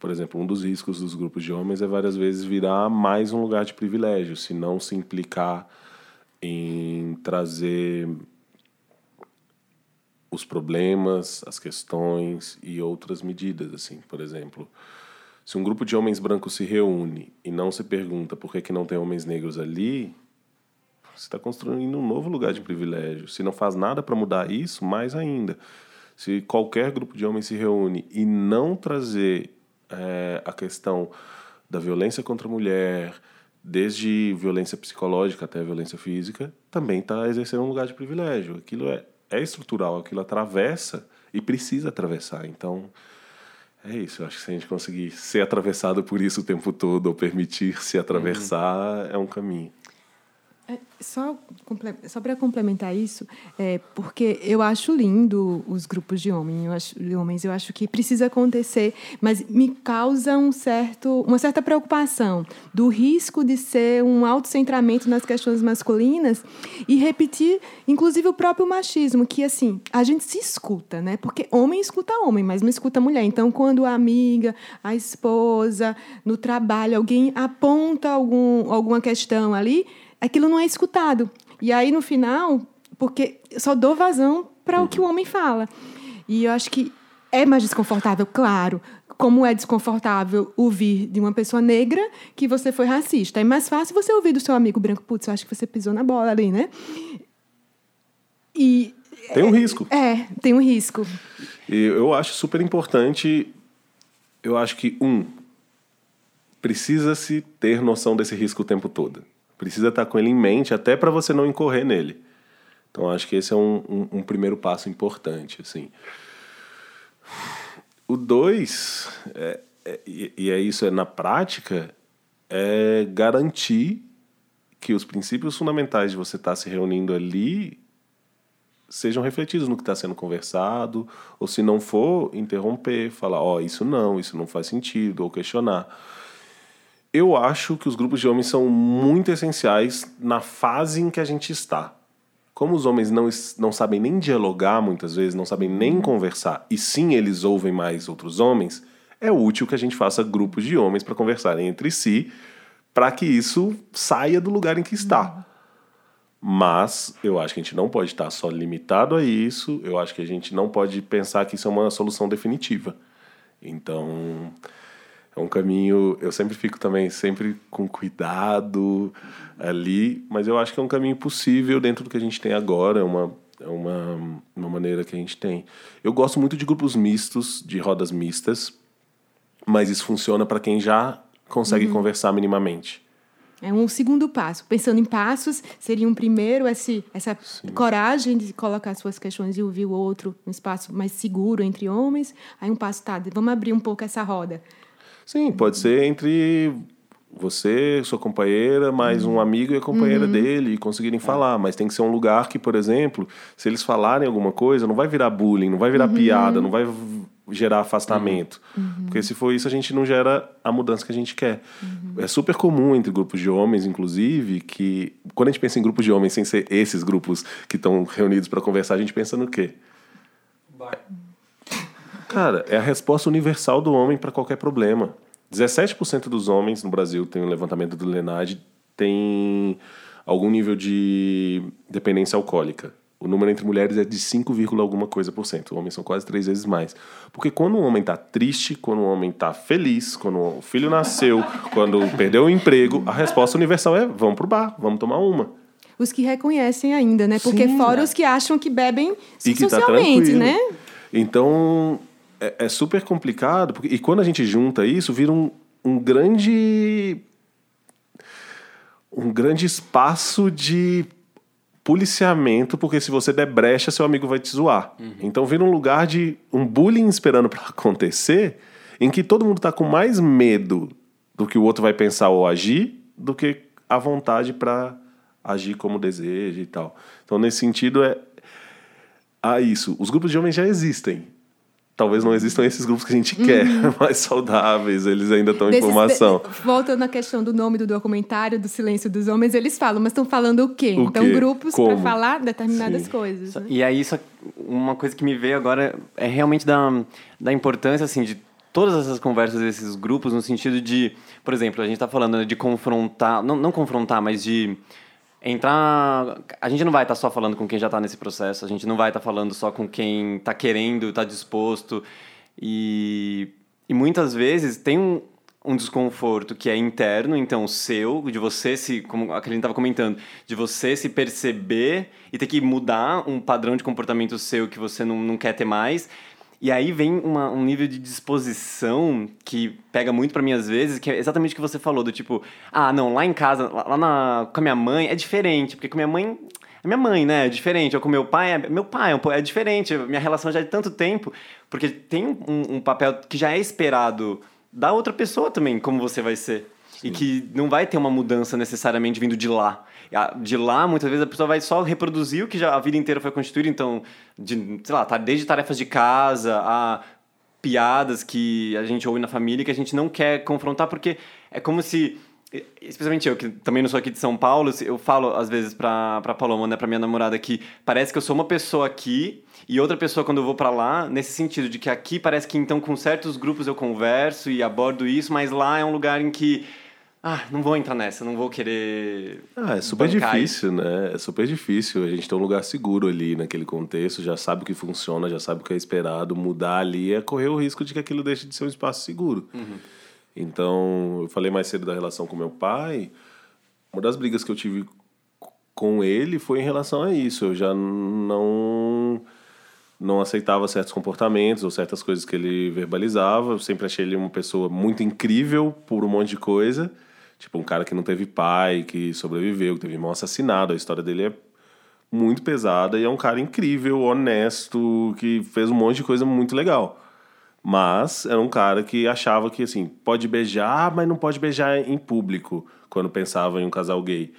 por exemplo, um dos riscos dos grupos de homens é várias vezes virar mais um lugar de privilégio, se não se implicar em trazer os problemas, as questões e outras medidas, assim, por exemplo, se um grupo de homens brancos se reúne e não se pergunta por que, que não tem homens negros ali, você está construindo um novo lugar de privilégio. Se não faz nada para mudar isso, mais ainda. Se qualquer grupo de homens se reúne e não trazer é, a questão da violência contra a mulher, desde violência psicológica até violência física, também está exercendo um lugar de privilégio. Aquilo é, é estrutural, aquilo atravessa e precisa atravessar. Então, é isso. Eu acho que se a gente conseguir ser atravessado por isso o tempo todo, ou permitir se atravessar, uhum. é um caminho. É, só só para complementar isso, é, porque eu acho lindo os grupos de, homem, eu acho, de homens, eu acho que precisa acontecer, mas me causa um certo, uma certa preocupação do risco de ser um autocentramento nas questões masculinas e repetir, inclusive, o próprio machismo, que assim, a gente se escuta, né? Porque homem escuta homem, mas não escuta mulher. Então, quando a amiga, a esposa, no trabalho, alguém aponta algum, alguma questão ali aquilo não é escutado. E aí, no final, porque só dou vazão para o que o homem fala. E eu acho que é mais desconfortável, claro. Como é desconfortável ouvir de uma pessoa negra que você foi racista. É mais fácil você ouvir do seu amigo branco, putz, eu acho que você pisou na bola ali, né? E. Tem um risco. É, tem um risco. E eu acho super importante. Eu acho que, um, precisa-se ter noção desse risco o tempo todo. Precisa estar com ele em mente até para você não incorrer nele. Então acho que esse é um, um, um primeiro passo importante, assim. O dois, é, é, e é isso, é na prática, é garantir que os princípios fundamentais de você estar se reunindo ali sejam refletidos no que está sendo conversado, ou se não for, interromper, falar, ó, oh, isso não, isso não faz sentido, ou questionar eu acho que os grupos de homens são muito essenciais na fase em que a gente está. Como os homens não, não sabem nem dialogar muitas vezes, não sabem nem conversar, e sim eles ouvem mais outros homens, é útil que a gente faça grupos de homens para conversarem entre si, para que isso saia do lugar em que está. Mas eu acho que a gente não pode estar só limitado a isso, eu acho que a gente não pode pensar que isso é uma solução definitiva. Então, é um caminho, eu sempre fico também sempre com cuidado ali, mas eu acho que é um caminho possível dentro do que a gente tem agora, é uma, é uma, uma maneira que a gente tem. Eu gosto muito de grupos mistos, de rodas mistas, mas isso funciona para quem já consegue uhum. conversar minimamente. É um segundo passo. Pensando em passos, seria um primeiro esse, essa Sim. coragem de colocar suas questões e ouvir o outro, um espaço mais seguro entre homens. Aí um passo, tá, vamos abrir um pouco essa roda. Sim, pode ser entre você, sua companheira, mais um amigo e a companheira uhum. dele e conseguirem falar. Mas tem que ser um lugar que, por exemplo, se eles falarem alguma coisa, não vai virar bullying, não vai virar uhum. piada, não vai gerar afastamento. Uhum. Porque se for isso, a gente não gera a mudança que a gente quer. Uhum. É super comum entre grupos de homens, inclusive, que quando a gente pensa em grupos de homens sem ser esses grupos que estão reunidos para conversar, a gente pensa no quê? Bar. Cara, é a resposta universal do homem para qualquer problema. 17% dos homens no Brasil, tem um levantamento do Lenad, tem algum nível de dependência alcoólica. O número entre mulheres é de 5, alguma coisa por cento. Homens são quase três vezes mais. Porque quando o homem está triste, quando o homem está feliz, quando o filho nasceu, quando perdeu o emprego, a resposta universal é: vamos pro bar, vamos tomar uma. Os que reconhecem ainda, né? Porque Sim, fora os que acham que bebem tá socialmente, tá né? Então, é, é, super complicado, porque, e quando a gente junta isso, vira um, um grande. um grande espaço de policiamento, porque se você der brecha, seu amigo vai te zoar. Uhum. Então vira um lugar de um bullying esperando para acontecer, em que todo mundo tá com mais medo do que o outro vai pensar ou agir do que a vontade para agir como deseja e tal. Então, nesse sentido, é. Ah, isso. Os grupos de homens já existem. Talvez não existam esses grupos que a gente quer, mais saudáveis, eles ainda estão em formação. de- voltando à questão do nome do documentário, do silêncio dos homens, eles falam, mas estão falando o quê? O então, quê? grupos para falar determinadas coisas. né? E aí, só, uma coisa que me veio agora é realmente da, da importância, assim, de todas essas conversas desses grupos, no sentido de, por exemplo, a gente está falando de confrontar, não, não confrontar, mas de entrar... A gente não vai estar só falando com quem já está nesse processo, a gente não vai estar falando só com quem está querendo, está disposto, e, e muitas vezes tem um, um desconforto que é interno, então seu, de você se, como a Kelly estava comentando, de você se perceber e ter que mudar um padrão de comportamento seu que você não, não quer ter mais. E aí vem uma, um nível de disposição que pega muito pra mim às vezes, que é exatamente o que você falou, do tipo, ah, não, lá em casa, lá na, com a minha mãe é diferente, porque com minha mãe é minha mãe, né? É diferente. Ou com meu pai, é meu pai, é é diferente. Minha relação já é de tanto tempo, porque tem um, um papel que já é esperado da outra pessoa também, como você vai ser. E que não vai ter uma mudança necessariamente vindo de lá. De lá, muitas vezes, a pessoa vai só reproduzir o que já a vida inteira foi constituído. Então, de, sei lá, tá desde tarefas de casa a piadas que a gente ouve na família que a gente não quer confrontar, porque é como se especialmente eu que também não sou aqui de São Paulo, eu falo às vezes pra, pra Paloma, né, pra minha namorada que parece que eu sou uma pessoa aqui e outra pessoa quando eu vou pra lá, nesse sentido de que aqui parece que então com certos grupos eu converso e abordo isso, mas lá é um lugar em que ah, não vou entrar nessa, não vou querer Ah, é super difícil, né? É super difícil. A gente tem um lugar seguro ali naquele contexto, já sabe o que funciona, já sabe o que é esperado. Mudar ali é correr o risco de que aquilo deixe de ser um espaço seguro. Então, eu falei mais cedo da relação com meu pai. Uma das brigas que eu tive com ele foi em relação a isso. Eu já não não aceitava certos comportamentos ou certas coisas que ele verbalizava. Eu sempre achei ele uma pessoa muito incrível por um monte de coisa. Tipo, um cara que não teve pai, que sobreviveu, que teve irmão assassinado. A história dele é muito pesada e é um cara incrível, honesto, que fez um monte de coisa muito legal. Mas era um cara que achava que, assim, pode beijar, mas não pode beijar em público, quando pensava em um casal gay.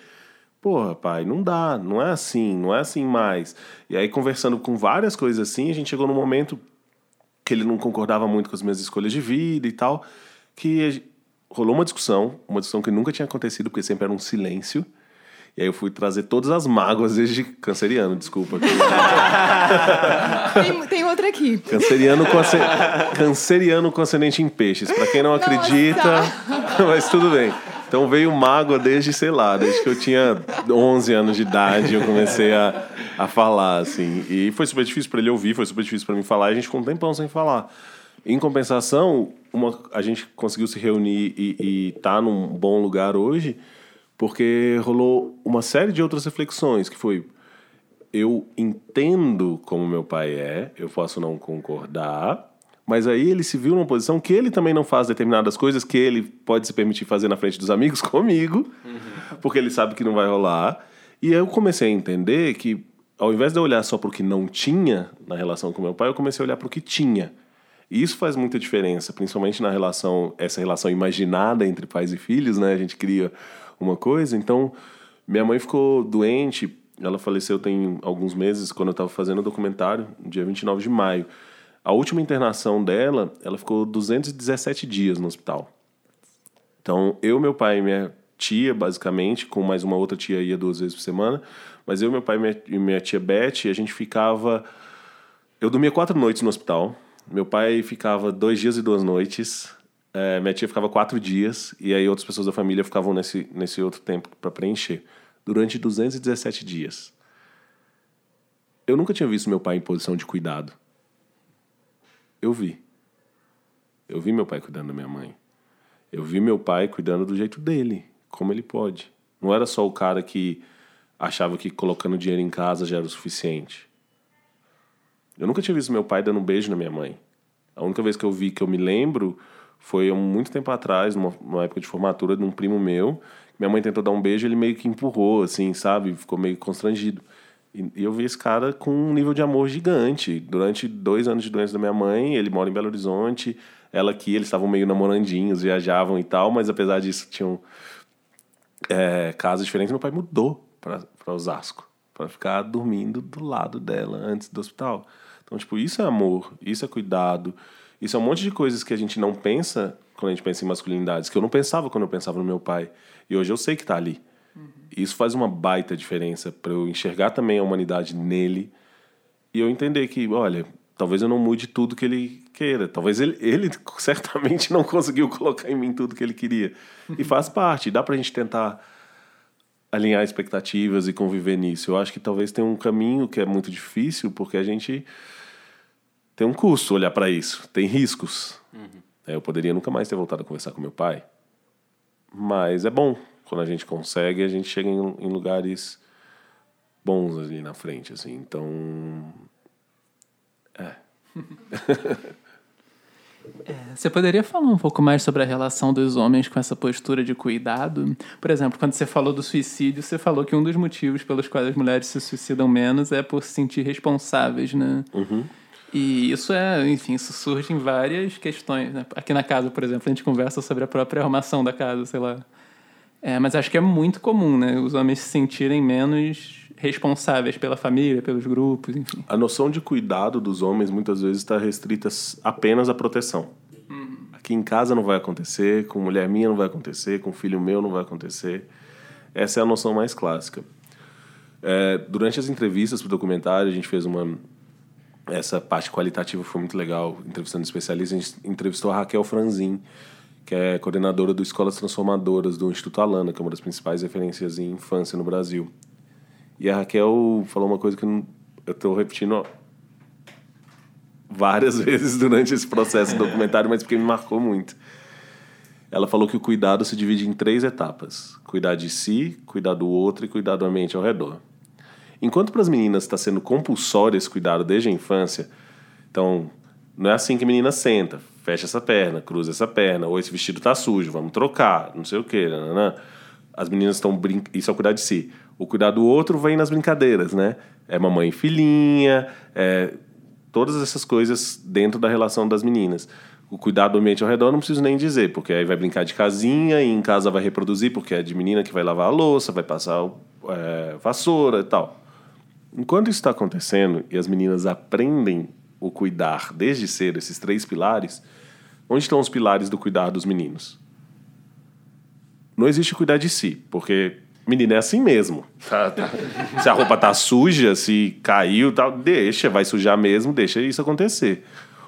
Porra, pai, não dá, não é assim, não é assim mais. E aí, conversando com várias coisas assim, a gente chegou num momento que ele não concordava muito com as minhas escolhas de vida e tal, que rolou uma discussão, uma discussão que nunca tinha acontecido, porque sempre era um silêncio. E aí eu fui trazer todas as mágoas desde canceriano, desculpa. Tem, tem outra aqui. Canceriano com, asce- Canceriano com ascendente em peixes. Pra quem não acredita, mas tudo bem. Então veio mágoa desde, sei lá, desde que eu tinha 11 anos de idade, eu comecei a, a falar, assim. E foi super difícil pra ele ouvir, foi super difícil pra mim falar, e a gente ficou um tempão sem falar. Em compensação, uma, a gente conseguiu se reunir e, e tá num bom lugar hoje, porque rolou uma série de outras reflexões, que foi eu entendo como meu pai é, eu posso não concordar, mas aí ele se viu numa posição que ele também não faz determinadas coisas que ele pode se permitir fazer na frente dos amigos comigo, porque ele sabe que não vai rolar. E eu comecei a entender que, ao invés de eu olhar só para o que não tinha na relação com meu pai, eu comecei a olhar para o que tinha. E isso faz muita diferença, principalmente na relação, essa relação imaginada entre pais e filhos, né? A gente cria uma coisa. Então, minha mãe ficou doente, ela faleceu tem alguns meses, quando eu estava fazendo o documentário, dia 29 de maio. A última internação dela, ela ficou 217 dias no hospital. Então, eu, meu pai e minha tia, basicamente, com mais uma outra tia ia duas vezes por semana, mas eu, meu pai e minha, e minha tia Beth, a gente ficava. Eu dormia quatro noites no hospital. Meu pai ficava dois dias e duas noites. É, minha tia ficava quatro dias. E aí outras pessoas da família ficavam nesse, nesse outro tempo para preencher. Durante 217 dias. Eu nunca tinha visto meu pai em posição de cuidado. Eu vi. Eu vi meu pai cuidando da minha mãe. Eu vi meu pai cuidando do jeito dele, como ele pode. Não era só o cara que achava que colocando dinheiro em casa já era o suficiente. Eu nunca tinha visto meu pai dando um beijo na minha mãe. A única vez que eu vi que eu me lembro foi há muito tempo atrás, numa, numa época de formatura de um primo meu. Minha mãe tentou dar um beijo, ele meio que empurrou, assim, sabe? Ficou meio constrangido. E, eu vi esse cara com um nível de amor gigante. Durante dois anos de doença da minha mãe, ele mora em Belo Horizonte, ela aqui, eles estavam meio namorandinhos, viajavam e tal, mas apesar disso tinham é, casas diferentes. Meu pai mudou para Osasco, para ficar dormindo do lado dela antes do hospital. Então, tipo, isso é amor, isso é cuidado, isso é um monte de coisas que a gente não pensa quando a gente pensa em masculinidades, que eu não pensava quando eu pensava no meu pai. E hoje eu sei que está ali. Uhum. Isso faz uma baita diferença para eu enxergar também a humanidade nele e eu entender que, olha, talvez eu não mude tudo que ele queira. Talvez ele, ele certamente não conseguiu colocar em mim tudo que ele queria. E faz parte. Dá pra gente tentar alinhar expectativas e conviver nisso. Eu acho que talvez tenha um caminho que é muito difícil, porque a gente tem um custo olhar para isso. Tem riscos. Uhum. Eu poderia nunca mais ter voltado a conversar com meu pai. Mas é bom. Quando a gente consegue, a gente chega em, em lugares bons ali na frente, assim. Então, é. É, você poderia falar um pouco mais sobre a relação dos homens com essa postura de cuidado? Por exemplo, quando você falou do suicídio, você falou que um dos motivos pelos quais as mulheres se suicidam menos é por se sentir responsáveis, né? Uhum. E isso é, enfim, isso surge em várias questões. Né? Aqui na casa, por exemplo, a gente conversa sobre a própria arrumação da casa, sei lá. É, mas acho que é muito comum, né? Os homens se sentirem menos responsáveis pela família, pelos grupos, enfim. A noção de cuidado dos homens muitas vezes está restrita apenas à proteção. Uhum. Aqui em casa não vai acontecer, com mulher minha não vai acontecer, com filho meu não vai acontecer. Essa é a noção mais clássica. É, durante as entrevistas para o documentário, a gente fez uma. Essa parte qualitativa foi muito legal, entrevistando especialistas. A gente entrevistou a Raquel Franzin, que é coordenadora do Escolas Transformadoras do Instituto Alana, que é uma das principais referências em infância no Brasil. E a Raquel falou uma coisa que eu estou repetindo várias vezes durante esse processo do documentário, mas porque me marcou muito. Ela falou que o cuidado se divide em três etapas: cuidar de si, cuidar do outro e cuidar do ambiente ao redor. Enquanto para as meninas está sendo compulsório esse cuidado desde a infância, então não é assim que a menina senta, fecha essa perna, cruza essa perna, ou esse vestido está sujo, vamos trocar, não sei o. Nananã. As meninas estão brincando. Isso é cuidar de si. O cuidar do outro vem nas brincadeiras, né? É mamãe e filhinha, é todas essas coisas dentro da relação das meninas. O cuidado do ambiente ao redor não preciso nem dizer, porque aí vai brincar de casinha e em casa vai reproduzir, porque é de menina que vai lavar a louça, vai passar é, vassoura e tal. Enquanto isso está acontecendo e as meninas aprendem o cuidar desde cedo, esses três pilares, onde estão os pilares do cuidar dos meninos? Não existe cuidar de si, porque Menina, é assim mesmo. Tá, tá. Se a roupa tá suja, se caiu, tal, deixa, vai sujar mesmo, deixa isso acontecer.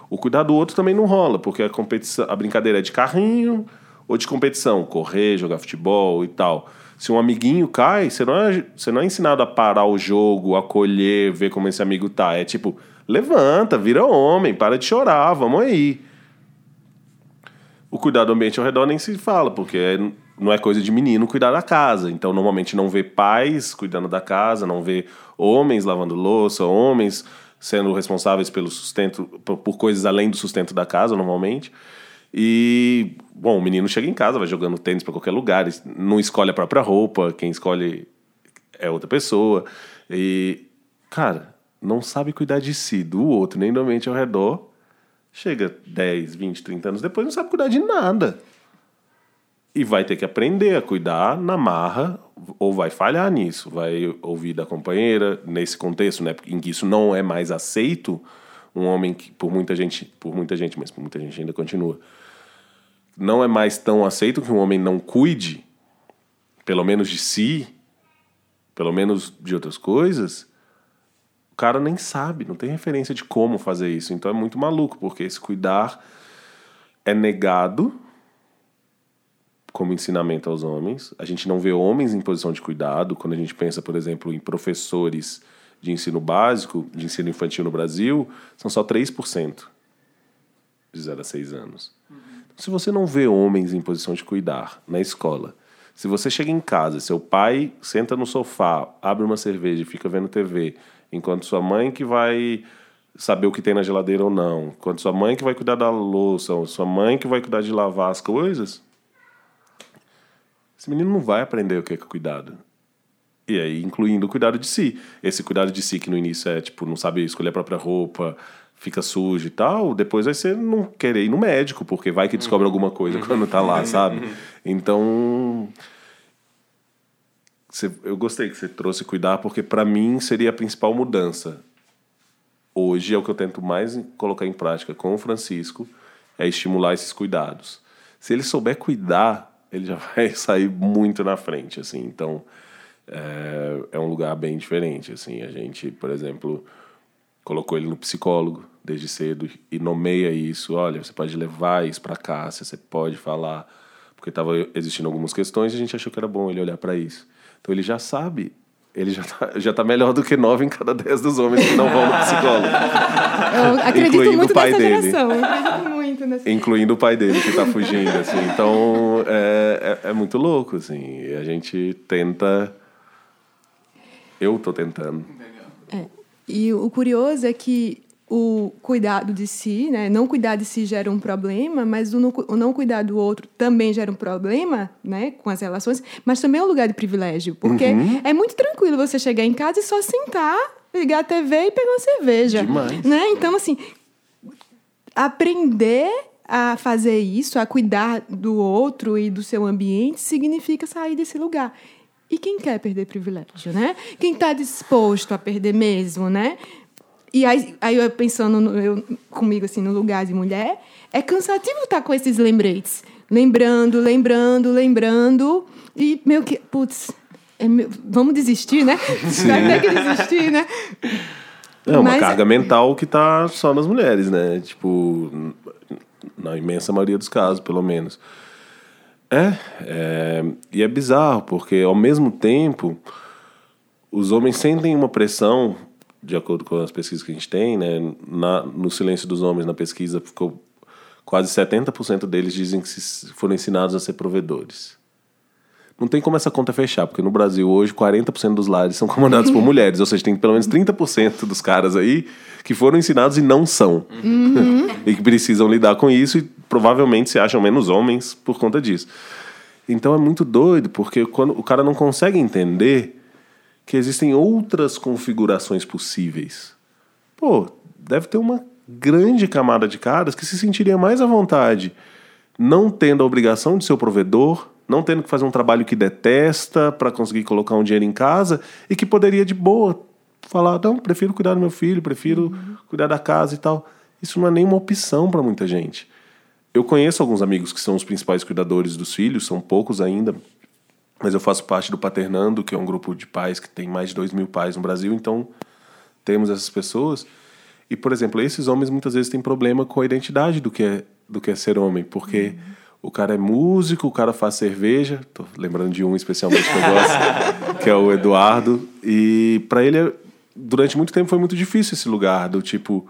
O cuidar do outro também não rola, porque a competição, a brincadeira é de carrinho ou de competição, correr, jogar futebol e tal. Se um amiguinho cai, você não é, você não é ensinado a parar o jogo, acolher, ver como esse amigo tá. É tipo, levanta, vira homem, para de chorar, vamos aí. O cuidar do ambiente ao redor nem se fala, porque é não é coisa de menino cuidar da casa. Então, normalmente não vê pais cuidando da casa, não vê homens lavando louça, homens sendo responsáveis pelo sustento, por, coisas além do sustento da casa, normalmente. E, bom, o menino chega em casa, vai jogando tênis para qualquer lugar, não escolhe a própria roupa, quem escolhe é outra pessoa. E, cara, não sabe cuidar de si, do outro, nem do ambiente ao redor. Chega 10, 20, 30 anos depois, não sabe cuidar de nada e vai ter que aprender a cuidar na marra ou vai falhar nisso, vai ouvir da companheira nesse contexto, né, em que isso não é mais aceito, um homem que por muita gente, por muita gente, mas por muita gente ainda continua, não é mais tão aceito que um homem não cuide, pelo menos de si, pelo menos de outras coisas. O cara nem sabe, não tem referência de como fazer isso, então é muito maluco, porque esse cuidar é negado como ensinamento aos homens. A gente não vê homens em posição de cuidado. Quando a gente pensa, por exemplo, em professores de ensino básico, de ensino infantil no Brasil, são só 3% de 0 a 6 anos. Uhum. Se você não vê homens em posição de cuidar na escola, se você chega em casa, seu pai senta no sofá, abre uma cerveja e fica vendo TV, enquanto sua mãe que vai saber o que tem na geladeira ou não, enquanto sua mãe que vai cuidar da louça, ou sua mãe que vai cuidar de lavar as coisas, esse menino não vai aprender o que é cuidado. E aí, incluindo o cuidado de si. Esse cuidado de si que no início é, tipo, não sabe escolher a própria roupa, fica sujo e tal, depois vai ser não querer ir no médico, porque vai que descobre alguma coisa quando tá lá, sabe? Então, eu gostei que você trouxe cuidar, porque para mim seria a principal mudança. Hoje é o que eu tento mais colocar em prática com o Francisco, é estimular esses cuidados. Se ele souber cuidar, ele já vai sair muito na frente, assim. Então, é, é um lugar bem diferente, assim. A gente, por exemplo, colocou ele no psicólogo desde cedo e nomeia isso. Olha, você pode levar isso para casa, você pode falar, porque estava existindo algumas questões e a gente achou que era bom ele olhar para isso. Então ele já sabe, ele já tá, já tá melhor do que nove em cada dez dos homens que não vão no psicólogo. Eu acredito muito pai nessa dele. geração. Eu acredito muito nessa Incluindo o pai dele que tá fugindo, assim. Então, é, é, é muito louco, assim. E a gente tenta... Eu tô tentando. E o curioso é que o cuidado de si, né? Não cuidar de si gera um problema, mas o não, o não cuidar do outro também gera um problema, né? Com as relações, mas também é um lugar de privilégio, porque Uhum. é muito tranquilo você chegar em casa e só sentar, ligar a TV e pegar uma cerveja, Demais. né? Então assim, aprender a fazer isso, a cuidar do outro e do seu ambiente, significa sair desse lugar. E quem quer perder privilégio, né? Quem está disposto a perder mesmo, né? E aí, aí eu pensando no- eu, comigo assim no lugar de mulher, é cansativo estar com esses lembretes, lembrando, lembrando, lembrando e meio que, putz, é meu- vamos desistir, né? Vai ter que desistir, né? É uma Mas- carga mental que tá só nas mulheres, né? Tipo, na imensa maioria dos casos, pelo menos. É, é, e é bizarro, porque ao mesmo tempo, os homens sentem uma pressão, de acordo com as pesquisas que a gente tem, né? Na, no silêncio dos homens, na pesquisa, ficou quase 70% deles dizem que se- foram ensinados a ser provedores. Não tem como essa conta fechar, porque no Brasil hoje 40% dos lares são comandados por mulheres, ou seja, tem pelo menos 30% dos caras aí que foram ensinados e não são. e que precisam lidar com isso e provavelmente se acham menos homens por conta disso. Então é muito doido, porque quando o cara não consegue entender que existem outras configurações possíveis. Pô, deve ter uma grande camada de caras que se sentiria mais à vontade não tendo a obrigação de ser o provedor, não tendo que fazer um trabalho que detesta para conseguir colocar um dinheiro em casa e que poderia de boa falar, não, prefiro cuidar do meu filho, prefiro cuidar da casa e tal. Isso não é nenhuma opção para muita gente. Eu conheço alguns amigos que são os principais cuidadores dos filhos, são poucos ainda, mas eu faço parte do Paternando, que é um grupo de pais que tem mais de dois mil pais no Brasil, então temos essas pessoas. E, por exemplo, esses homens muitas vezes têm problema com a identidade do que é, do que é ser homem, porque o cara é músico, o cara faz cerveja, tô lembrando de um especialmente que eu gosto, que é o Eduardo, e para ele, é- durante muito tempo foi muito difícil esse lugar do tipo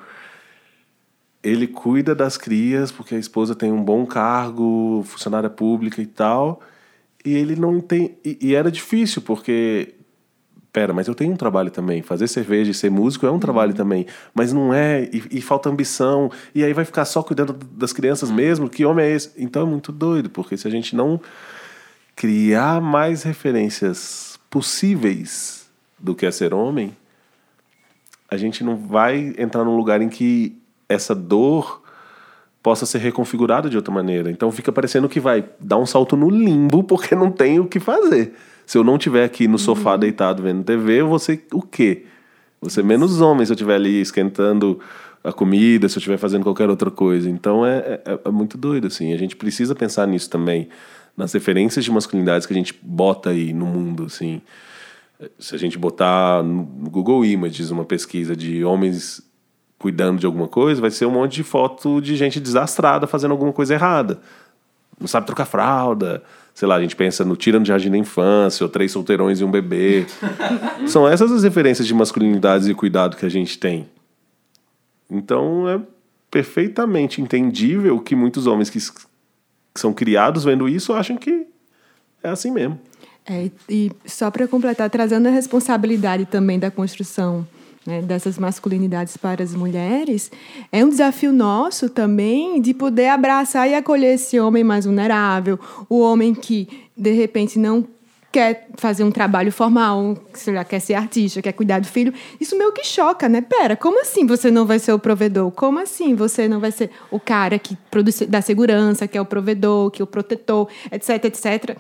ele cuida das crias porque a esposa tem um bom cargo, funcionária pública e tal, e ele não tem. E, e era difícil porque. Pera, mas eu tenho um trabalho também. Fazer cerveja e ser músico é um trabalho também. Mas não é, e, e falta ambição. E aí vai ficar só cuidando das crianças mesmo. Que homem é esse? Então é muito doido, porque se a gente não criar mais referências possíveis do que é ser homem, a gente não vai entrar num lugar em que essa dor possa ser reconfigurada de outra maneira. Então fica parecendo que vai dar um salto no limbo porque não tem o que fazer. Se eu não estiver aqui no sofá deitado vendo TV, eu vou ser o quê? Vou ser menos homem se eu estiver ali esquentando a comida, se eu estiver fazendo qualquer outra coisa. Então é, é, é muito doido, assim. A gente precisa pensar nisso também, nas referências de masculinidades que a gente bota aí no mundo, assim. Se a gente botar no Google Images uma pesquisa de homens cuidando de alguma coisa, vai ser um monte de foto de gente desastrada fazendo alguma coisa errada. Não sabe trocar fralda. Sei lá, a gente pensa no Tirando de Jardim da Infância, ou Três Solteirões e um Bebê. São essas as referências de masculinidades e cuidado que a gente tem. Então é perfeitamente entendível que muitos homens que, que são criados vendo isso acham que é assim mesmo. É, e só para completar, trazendo a responsabilidade também da construção né, dessas masculinidades para as mulheres, é um desafio nosso também de poder abraçar e acolher esse homem mais vulnerável, o homem que, de repente, não quer fazer um trabalho formal, sei lá, quer ser artista, quer cuidar do filho. Isso meio que choca, né? Pera, como assim você não vai ser o provedor? Como assim você não vai ser o cara que produz da segurança, que é o provedor, que é o protetor, etc, etc.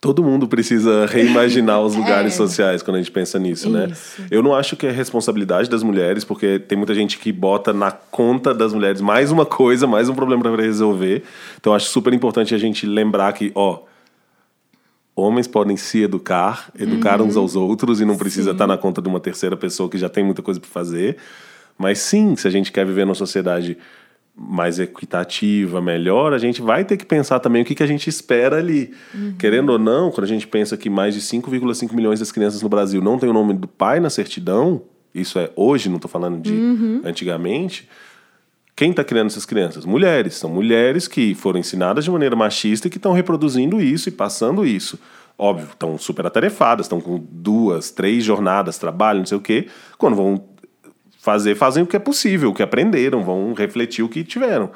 Todo mundo precisa reimaginar os lugares é. sociais quando a gente pensa nisso, né? Isso. né? Eu não acho que é responsabilidade das mulheres, porque tem muita gente que bota na conta das mulheres mais uma coisa, mais um problema para resolver. Então acho super importante a gente lembrar que, ó, homens podem se educar, educar uhum. uns aos outros e não precisa sim. estar na conta de uma terceira pessoa que já tem muita coisa para fazer. Mas sim, se a gente quer viver numa sociedade mais equitativa, melhor, a gente vai ter que pensar também o que, que a gente espera ali. Uhum. Querendo ou não, quando a gente pensa que mais de 5,5 milhões das crianças no Brasil não tem o nome do pai na certidão, isso é hoje, não estou falando de uhum. antigamente, quem está criando essas crianças? Mulheres. São mulheres que foram ensinadas de maneira machista e que estão reproduzindo isso e passando isso. Óbvio, estão super atarefadas, estão com duas, três jornadas, trabalho, não sei o quê. Quando vão fazer, fazem o que é possível, o que aprenderam, vão refletir o que tiveram.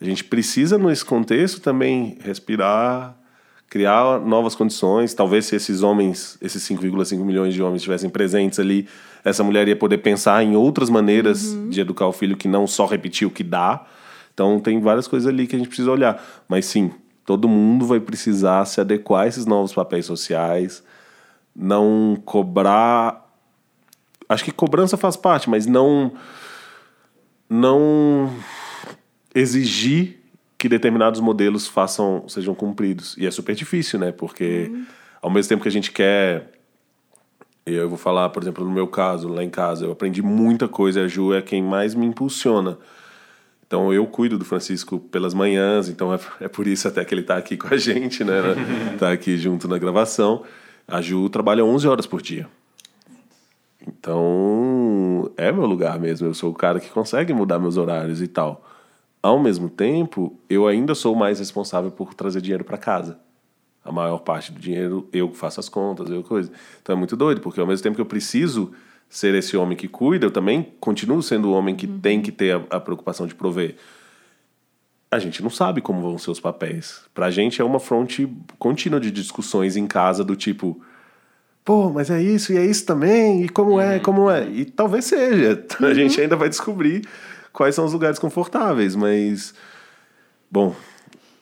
A gente precisa, nesse contexto, também respirar, criar novas condições. Talvez se esses homens, esses 5,5 milhões de homens estivessem presentes ali, essa mulher ia poder pensar em outras maneiras uhum. de educar o filho que não só repetir o que dá. Então tem várias coisas ali que a gente precisa olhar. Mas sim, todo mundo vai precisar se adequar a esses novos papéis sociais, não cobrar acho que cobrança faz parte, mas não não exigir que determinados modelos façam sejam cumpridos. E é super difícil, né? Porque uhum. ao mesmo tempo que a gente quer eu vou falar, por exemplo, no meu caso, lá em casa, eu aprendi muita coisa, a Ju é quem mais me impulsiona. Então eu cuido do Francisco pelas manhãs, então é, é por isso até que ele está aqui com a gente, né? Está aqui junto na gravação. A Ju trabalha 11 horas por dia. Então, é meu lugar mesmo. Eu sou o cara que consegue mudar meus horários e tal. Ao mesmo tempo, eu ainda sou mais responsável por trazer dinheiro para casa. A maior parte do dinheiro eu faço as contas, eu coisa. Então é muito doido, porque ao mesmo tempo que eu preciso ser esse homem que cuida, eu também continuo sendo o homem que uhum. tem que ter a, a preocupação de prover. A gente não sabe como vão ser os papéis. Pra gente é uma fronte contínua de discussões em casa do tipo, pô, mas é isso e é isso também, e como é, uhum. como é. E talvez seja. A gente uhum. ainda vai descobrir quais são os lugares confortáveis, mas. Bom,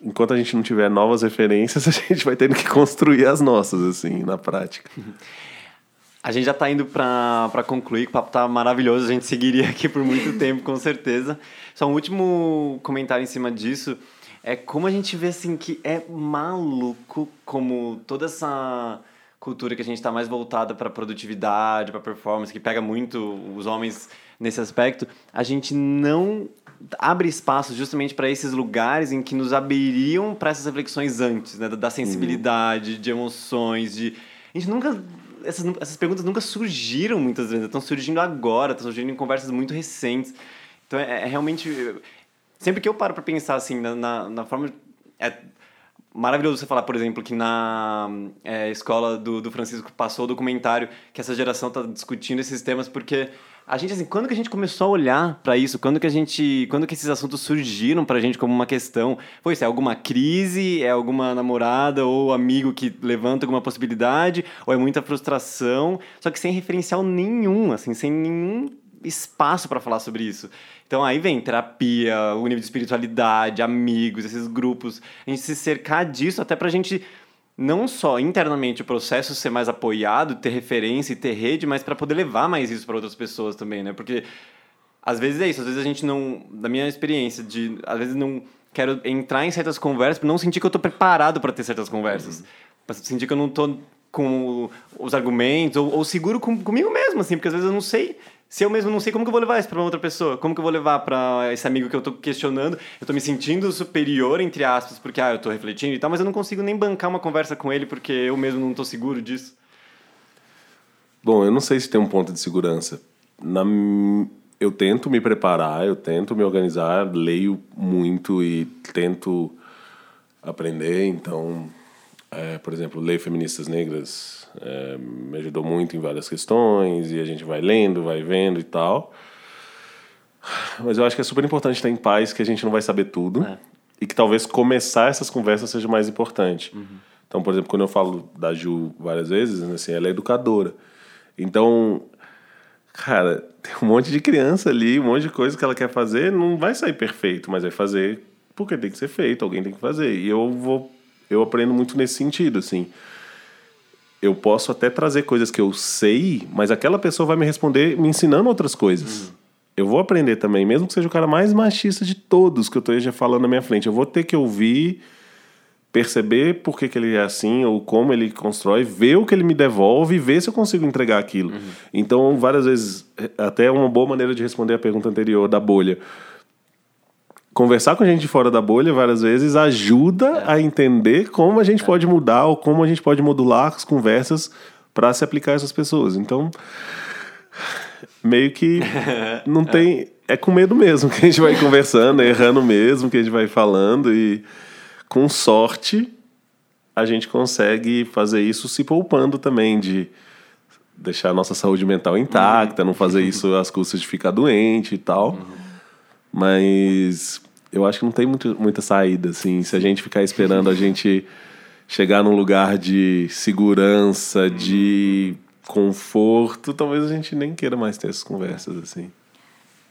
enquanto a gente não tiver novas referências, a gente vai tendo que construir as nossas, assim, na prática. A gente já está indo para concluir, o papo tá maravilhoso, a gente seguiria aqui por muito tempo, com certeza. Só um último comentário em cima disso é como a gente vê assim que é maluco como toda essa cultura que a gente está mais voltada para produtividade, para performance, que pega muito os homens nesse aspecto, a gente não abre espaço justamente para esses lugares em que nos abririam para essas reflexões antes, né? da sensibilidade, de emoções, de a gente nunca essas, essas perguntas nunca surgiram muitas vezes, estão surgindo agora, estão surgindo em conversas muito recentes. Então é, é realmente sempre que eu paro para pensar assim na, na, na forma é, maravilhoso você falar, por exemplo, que na é, escola do, do Francisco passou o documentário que essa geração está discutindo esses temas, porque a gente, assim, quando que a gente começou a olhar para isso? Quando que a gente, quando que esses assuntos surgiram para a gente como uma questão? Foi isso, é alguma crise? É alguma namorada ou amigo que levanta alguma possibilidade? Ou é muita frustração? Só que sem referencial nenhum, assim, sem nenhum espaço para falar sobre isso. Então aí vem terapia, o nível de espiritualidade, amigos, esses grupos. A gente se cercar disso até pra gente não só internamente o processo ser mais apoiado, ter referência e ter rede, mas para poder levar mais isso para outras pessoas também, né? Porque às vezes é isso, às vezes a gente não, da minha experiência, de às vezes não quero entrar em certas conversas não sentir que eu tô preparado para ter certas conversas. Uhum. Para sentir que eu não tô com os argumentos ou, ou seguro com, comigo mesmo, assim, porque às vezes eu não sei se eu mesmo não sei como que eu vou levar isso para outra pessoa, como que eu vou levar para esse amigo que eu tô questionando, eu tô me sentindo superior entre aspas, porque ah, eu tô refletindo e tal, mas eu não consigo nem bancar uma conversa com ele porque eu mesmo não tô seguro disso. Bom, eu não sei se tem um ponto de segurança. Na eu tento me preparar, eu tento me organizar, leio muito e tento aprender, então, é, por exemplo, leio feministas negras, é, me ajudou muito em várias questões e a gente vai lendo, vai vendo e tal. Mas eu acho que é super importante estar em paz, que a gente não vai saber tudo é. e que talvez começar essas conversas seja mais importante. Uhum. Então, por exemplo, quando eu falo da Ju várias vezes, assim, ela é educadora. Então, cara, tem um monte de criança ali, um monte de coisa que ela quer fazer, não vai sair perfeito, mas vai fazer porque tem que ser feito, alguém tem que fazer. E eu vou eu aprendo muito nesse sentido, assim. Eu posso até trazer coisas que eu sei, mas aquela pessoa vai me responder me ensinando outras coisas. Uhum. Eu vou aprender também, mesmo que seja o cara mais machista de todos que eu esteja falando na minha frente. Eu vou ter que ouvir, perceber por que, que ele é assim, ou como ele constrói, ver o que ele me devolve e ver se eu consigo entregar aquilo. Uhum. Então, várias vezes, até uma boa maneira de responder a pergunta anterior da bolha conversar com a gente fora da bolha várias vezes ajuda a entender como a gente é. pode mudar ou como a gente pode modular as conversas para se aplicar a essas pessoas. Então, meio que não é. tem. É com medo mesmo que a gente vai conversando, errando mesmo, que a gente vai falando e com sorte a gente consegue fazer isso se poupando também de deixar a nossa saúde mental intacta, uhum. não fazer isso às custas de ficar doente e tal. Uhum. Mas eu acho que não tem muito, muita saída, assim. Se a gente ficar esperando a gente chegar num lugar de segurança, de conforto, talvez a gente nem queira mais ter essas conversas, assim.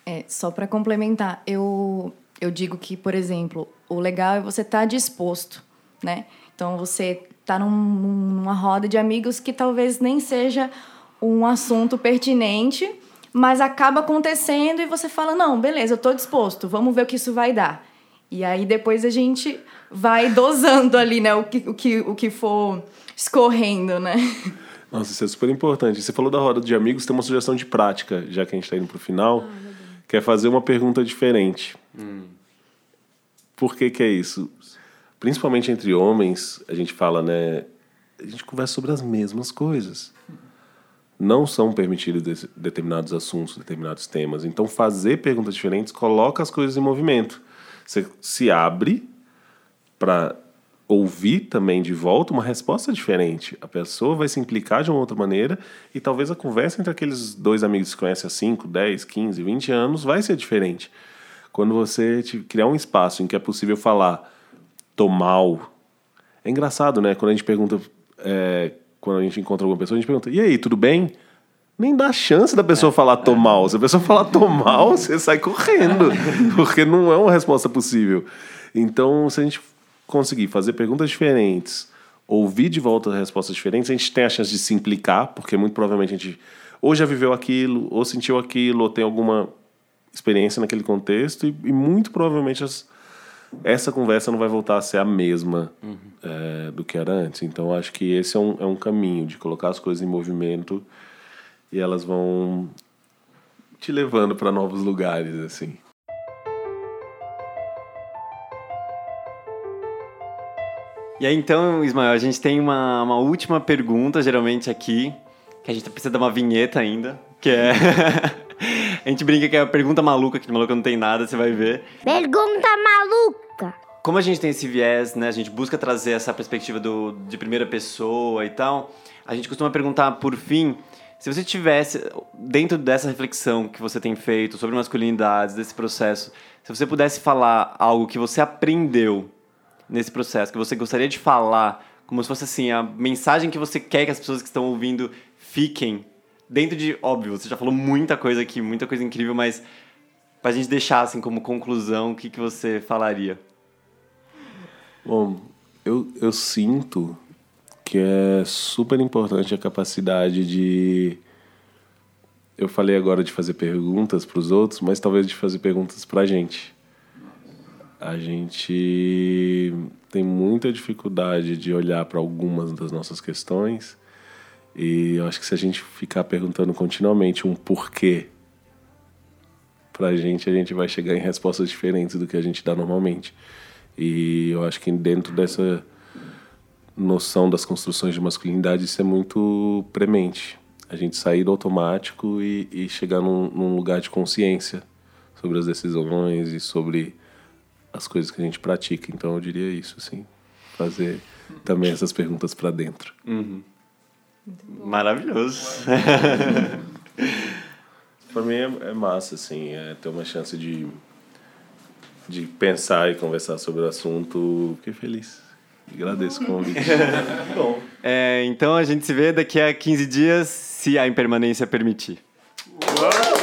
É, só para complementar, eu, eu digo que, por exemplo, o legal é você estar tá disposto, né? Então, você tá num, numa roda de amigos que talvez nem seja um assunto pertinente, mas acaba acontecendo e você fala: não, beleza, eu estou disposto, vamos ver o que isso vai dar. E aí depois a gente vai dosando ali, né, o que, o que, o que for escorrendo, né? Nossa, isso é super importante. Você falou da roda de amigos, tem uma sugestão de prática, já que a gente está indo para o final, ah, que é fazer uma pergunta diferente. Hum. Por que, que é isso? Principalmente entre homens, a gente fala, né? A gente conversa sobre as mesmas coisas não são permitidos determinados assuntos, determinados temas. Então, fazer perguntas diferentes coloca as coisas em movimento. Você se abre para ouvir também de volta uma resposta diferente. A pessoa vai se implicar de uma outra maneira e talvez a conversa entre aqueles dois amigos que se conhecem há 5, 10, 15, 20 anos vai ser diferente. Quando você criar um espaço em que é possível falar, tô mal. É engraçado, né? Quando a gente pergunta é, quando a gente encontra alguma pessoa, a gente pergunta: e aí, tudo bem? Nem dá chance da pessoa é, falar tô é. mal. Se a pessoa falar tô mal, você sai correndo, porque não é uma resposta possível. Então, se a gente conseguir fazer perguntas diferentes, ouvir de volta respostas diferentes, a gente tem a chance de se implicar, porque muito provavelmente a gente ou já viveu aquilo, ou sentiu aquilo, ou tem alguma experiência naquele contexto, e, e muito provavelmente as, essa conversa não vai voltar a ser a mesma uhum. é, do que era antes. Então, acho que esse é um, é um caminho de colocar as coisas em movimento e elas vão te levando para novos lugares, assim. E aí, então, Ismael, a gente tem uma, uma última pergunta, geralmente aqui, que a gente precisa dar uma vinheta ainda, que é. a gente brinca que é a pergunta maluca, que de maluca não tem nada, você vai ver. Pergunta maluca! Como a gente tem esse viés, né? A gente busca trazer essa perspectiva do, de primeira pessoa e tal. A gente costuma perguntar, por fim, se você tivesse, dentro dessa reflexão que você tem feito sobre masculinidades, desse processo, se você pudesse falar algo que você aprendeu nesse processo, que você gostaria de falar, como se fosse assim, a mensagem que você quer que as pessoas que estão ouvindo fiquem dentro de, óbvio, você já falou muita coisa aqui, muita coisa incrível, mas pra gente deixar assim como conclusão, o que, que você falaria? Bom, eu, eu sinto que é super importante a capacidade de. Eu falei agora de fazer perguntas para os outros, mas talvez de fazer perguntas para a gente. A gente tem muita dificuldade de olhar para algumas das nossas questões e eu acho que se a gente ficar perguntando continuamente um porquê pra gente, a gente vai chegar em respostas diferentes do que a gente dá normalmente. E eu acho que dentro dessa noção das construções de masculinidade, isso é muito premente. A gente sair do automático e, e chegar num, num lugar de consciência sobre as decisões e sobre as coisas que a gente pratica. Então eu diria isso, assim, fazer também essas perguntas para dentro. Uhum. Maravilhoso. Para mim é, é, massa, assim, é ter uma chance de, de pensar e conversar sobre o assunto. Fiquei feliz. Agradeço o convite. Bom, é, então a gente se vê daqui a 15 dias, se a impermanência permitir. Uou!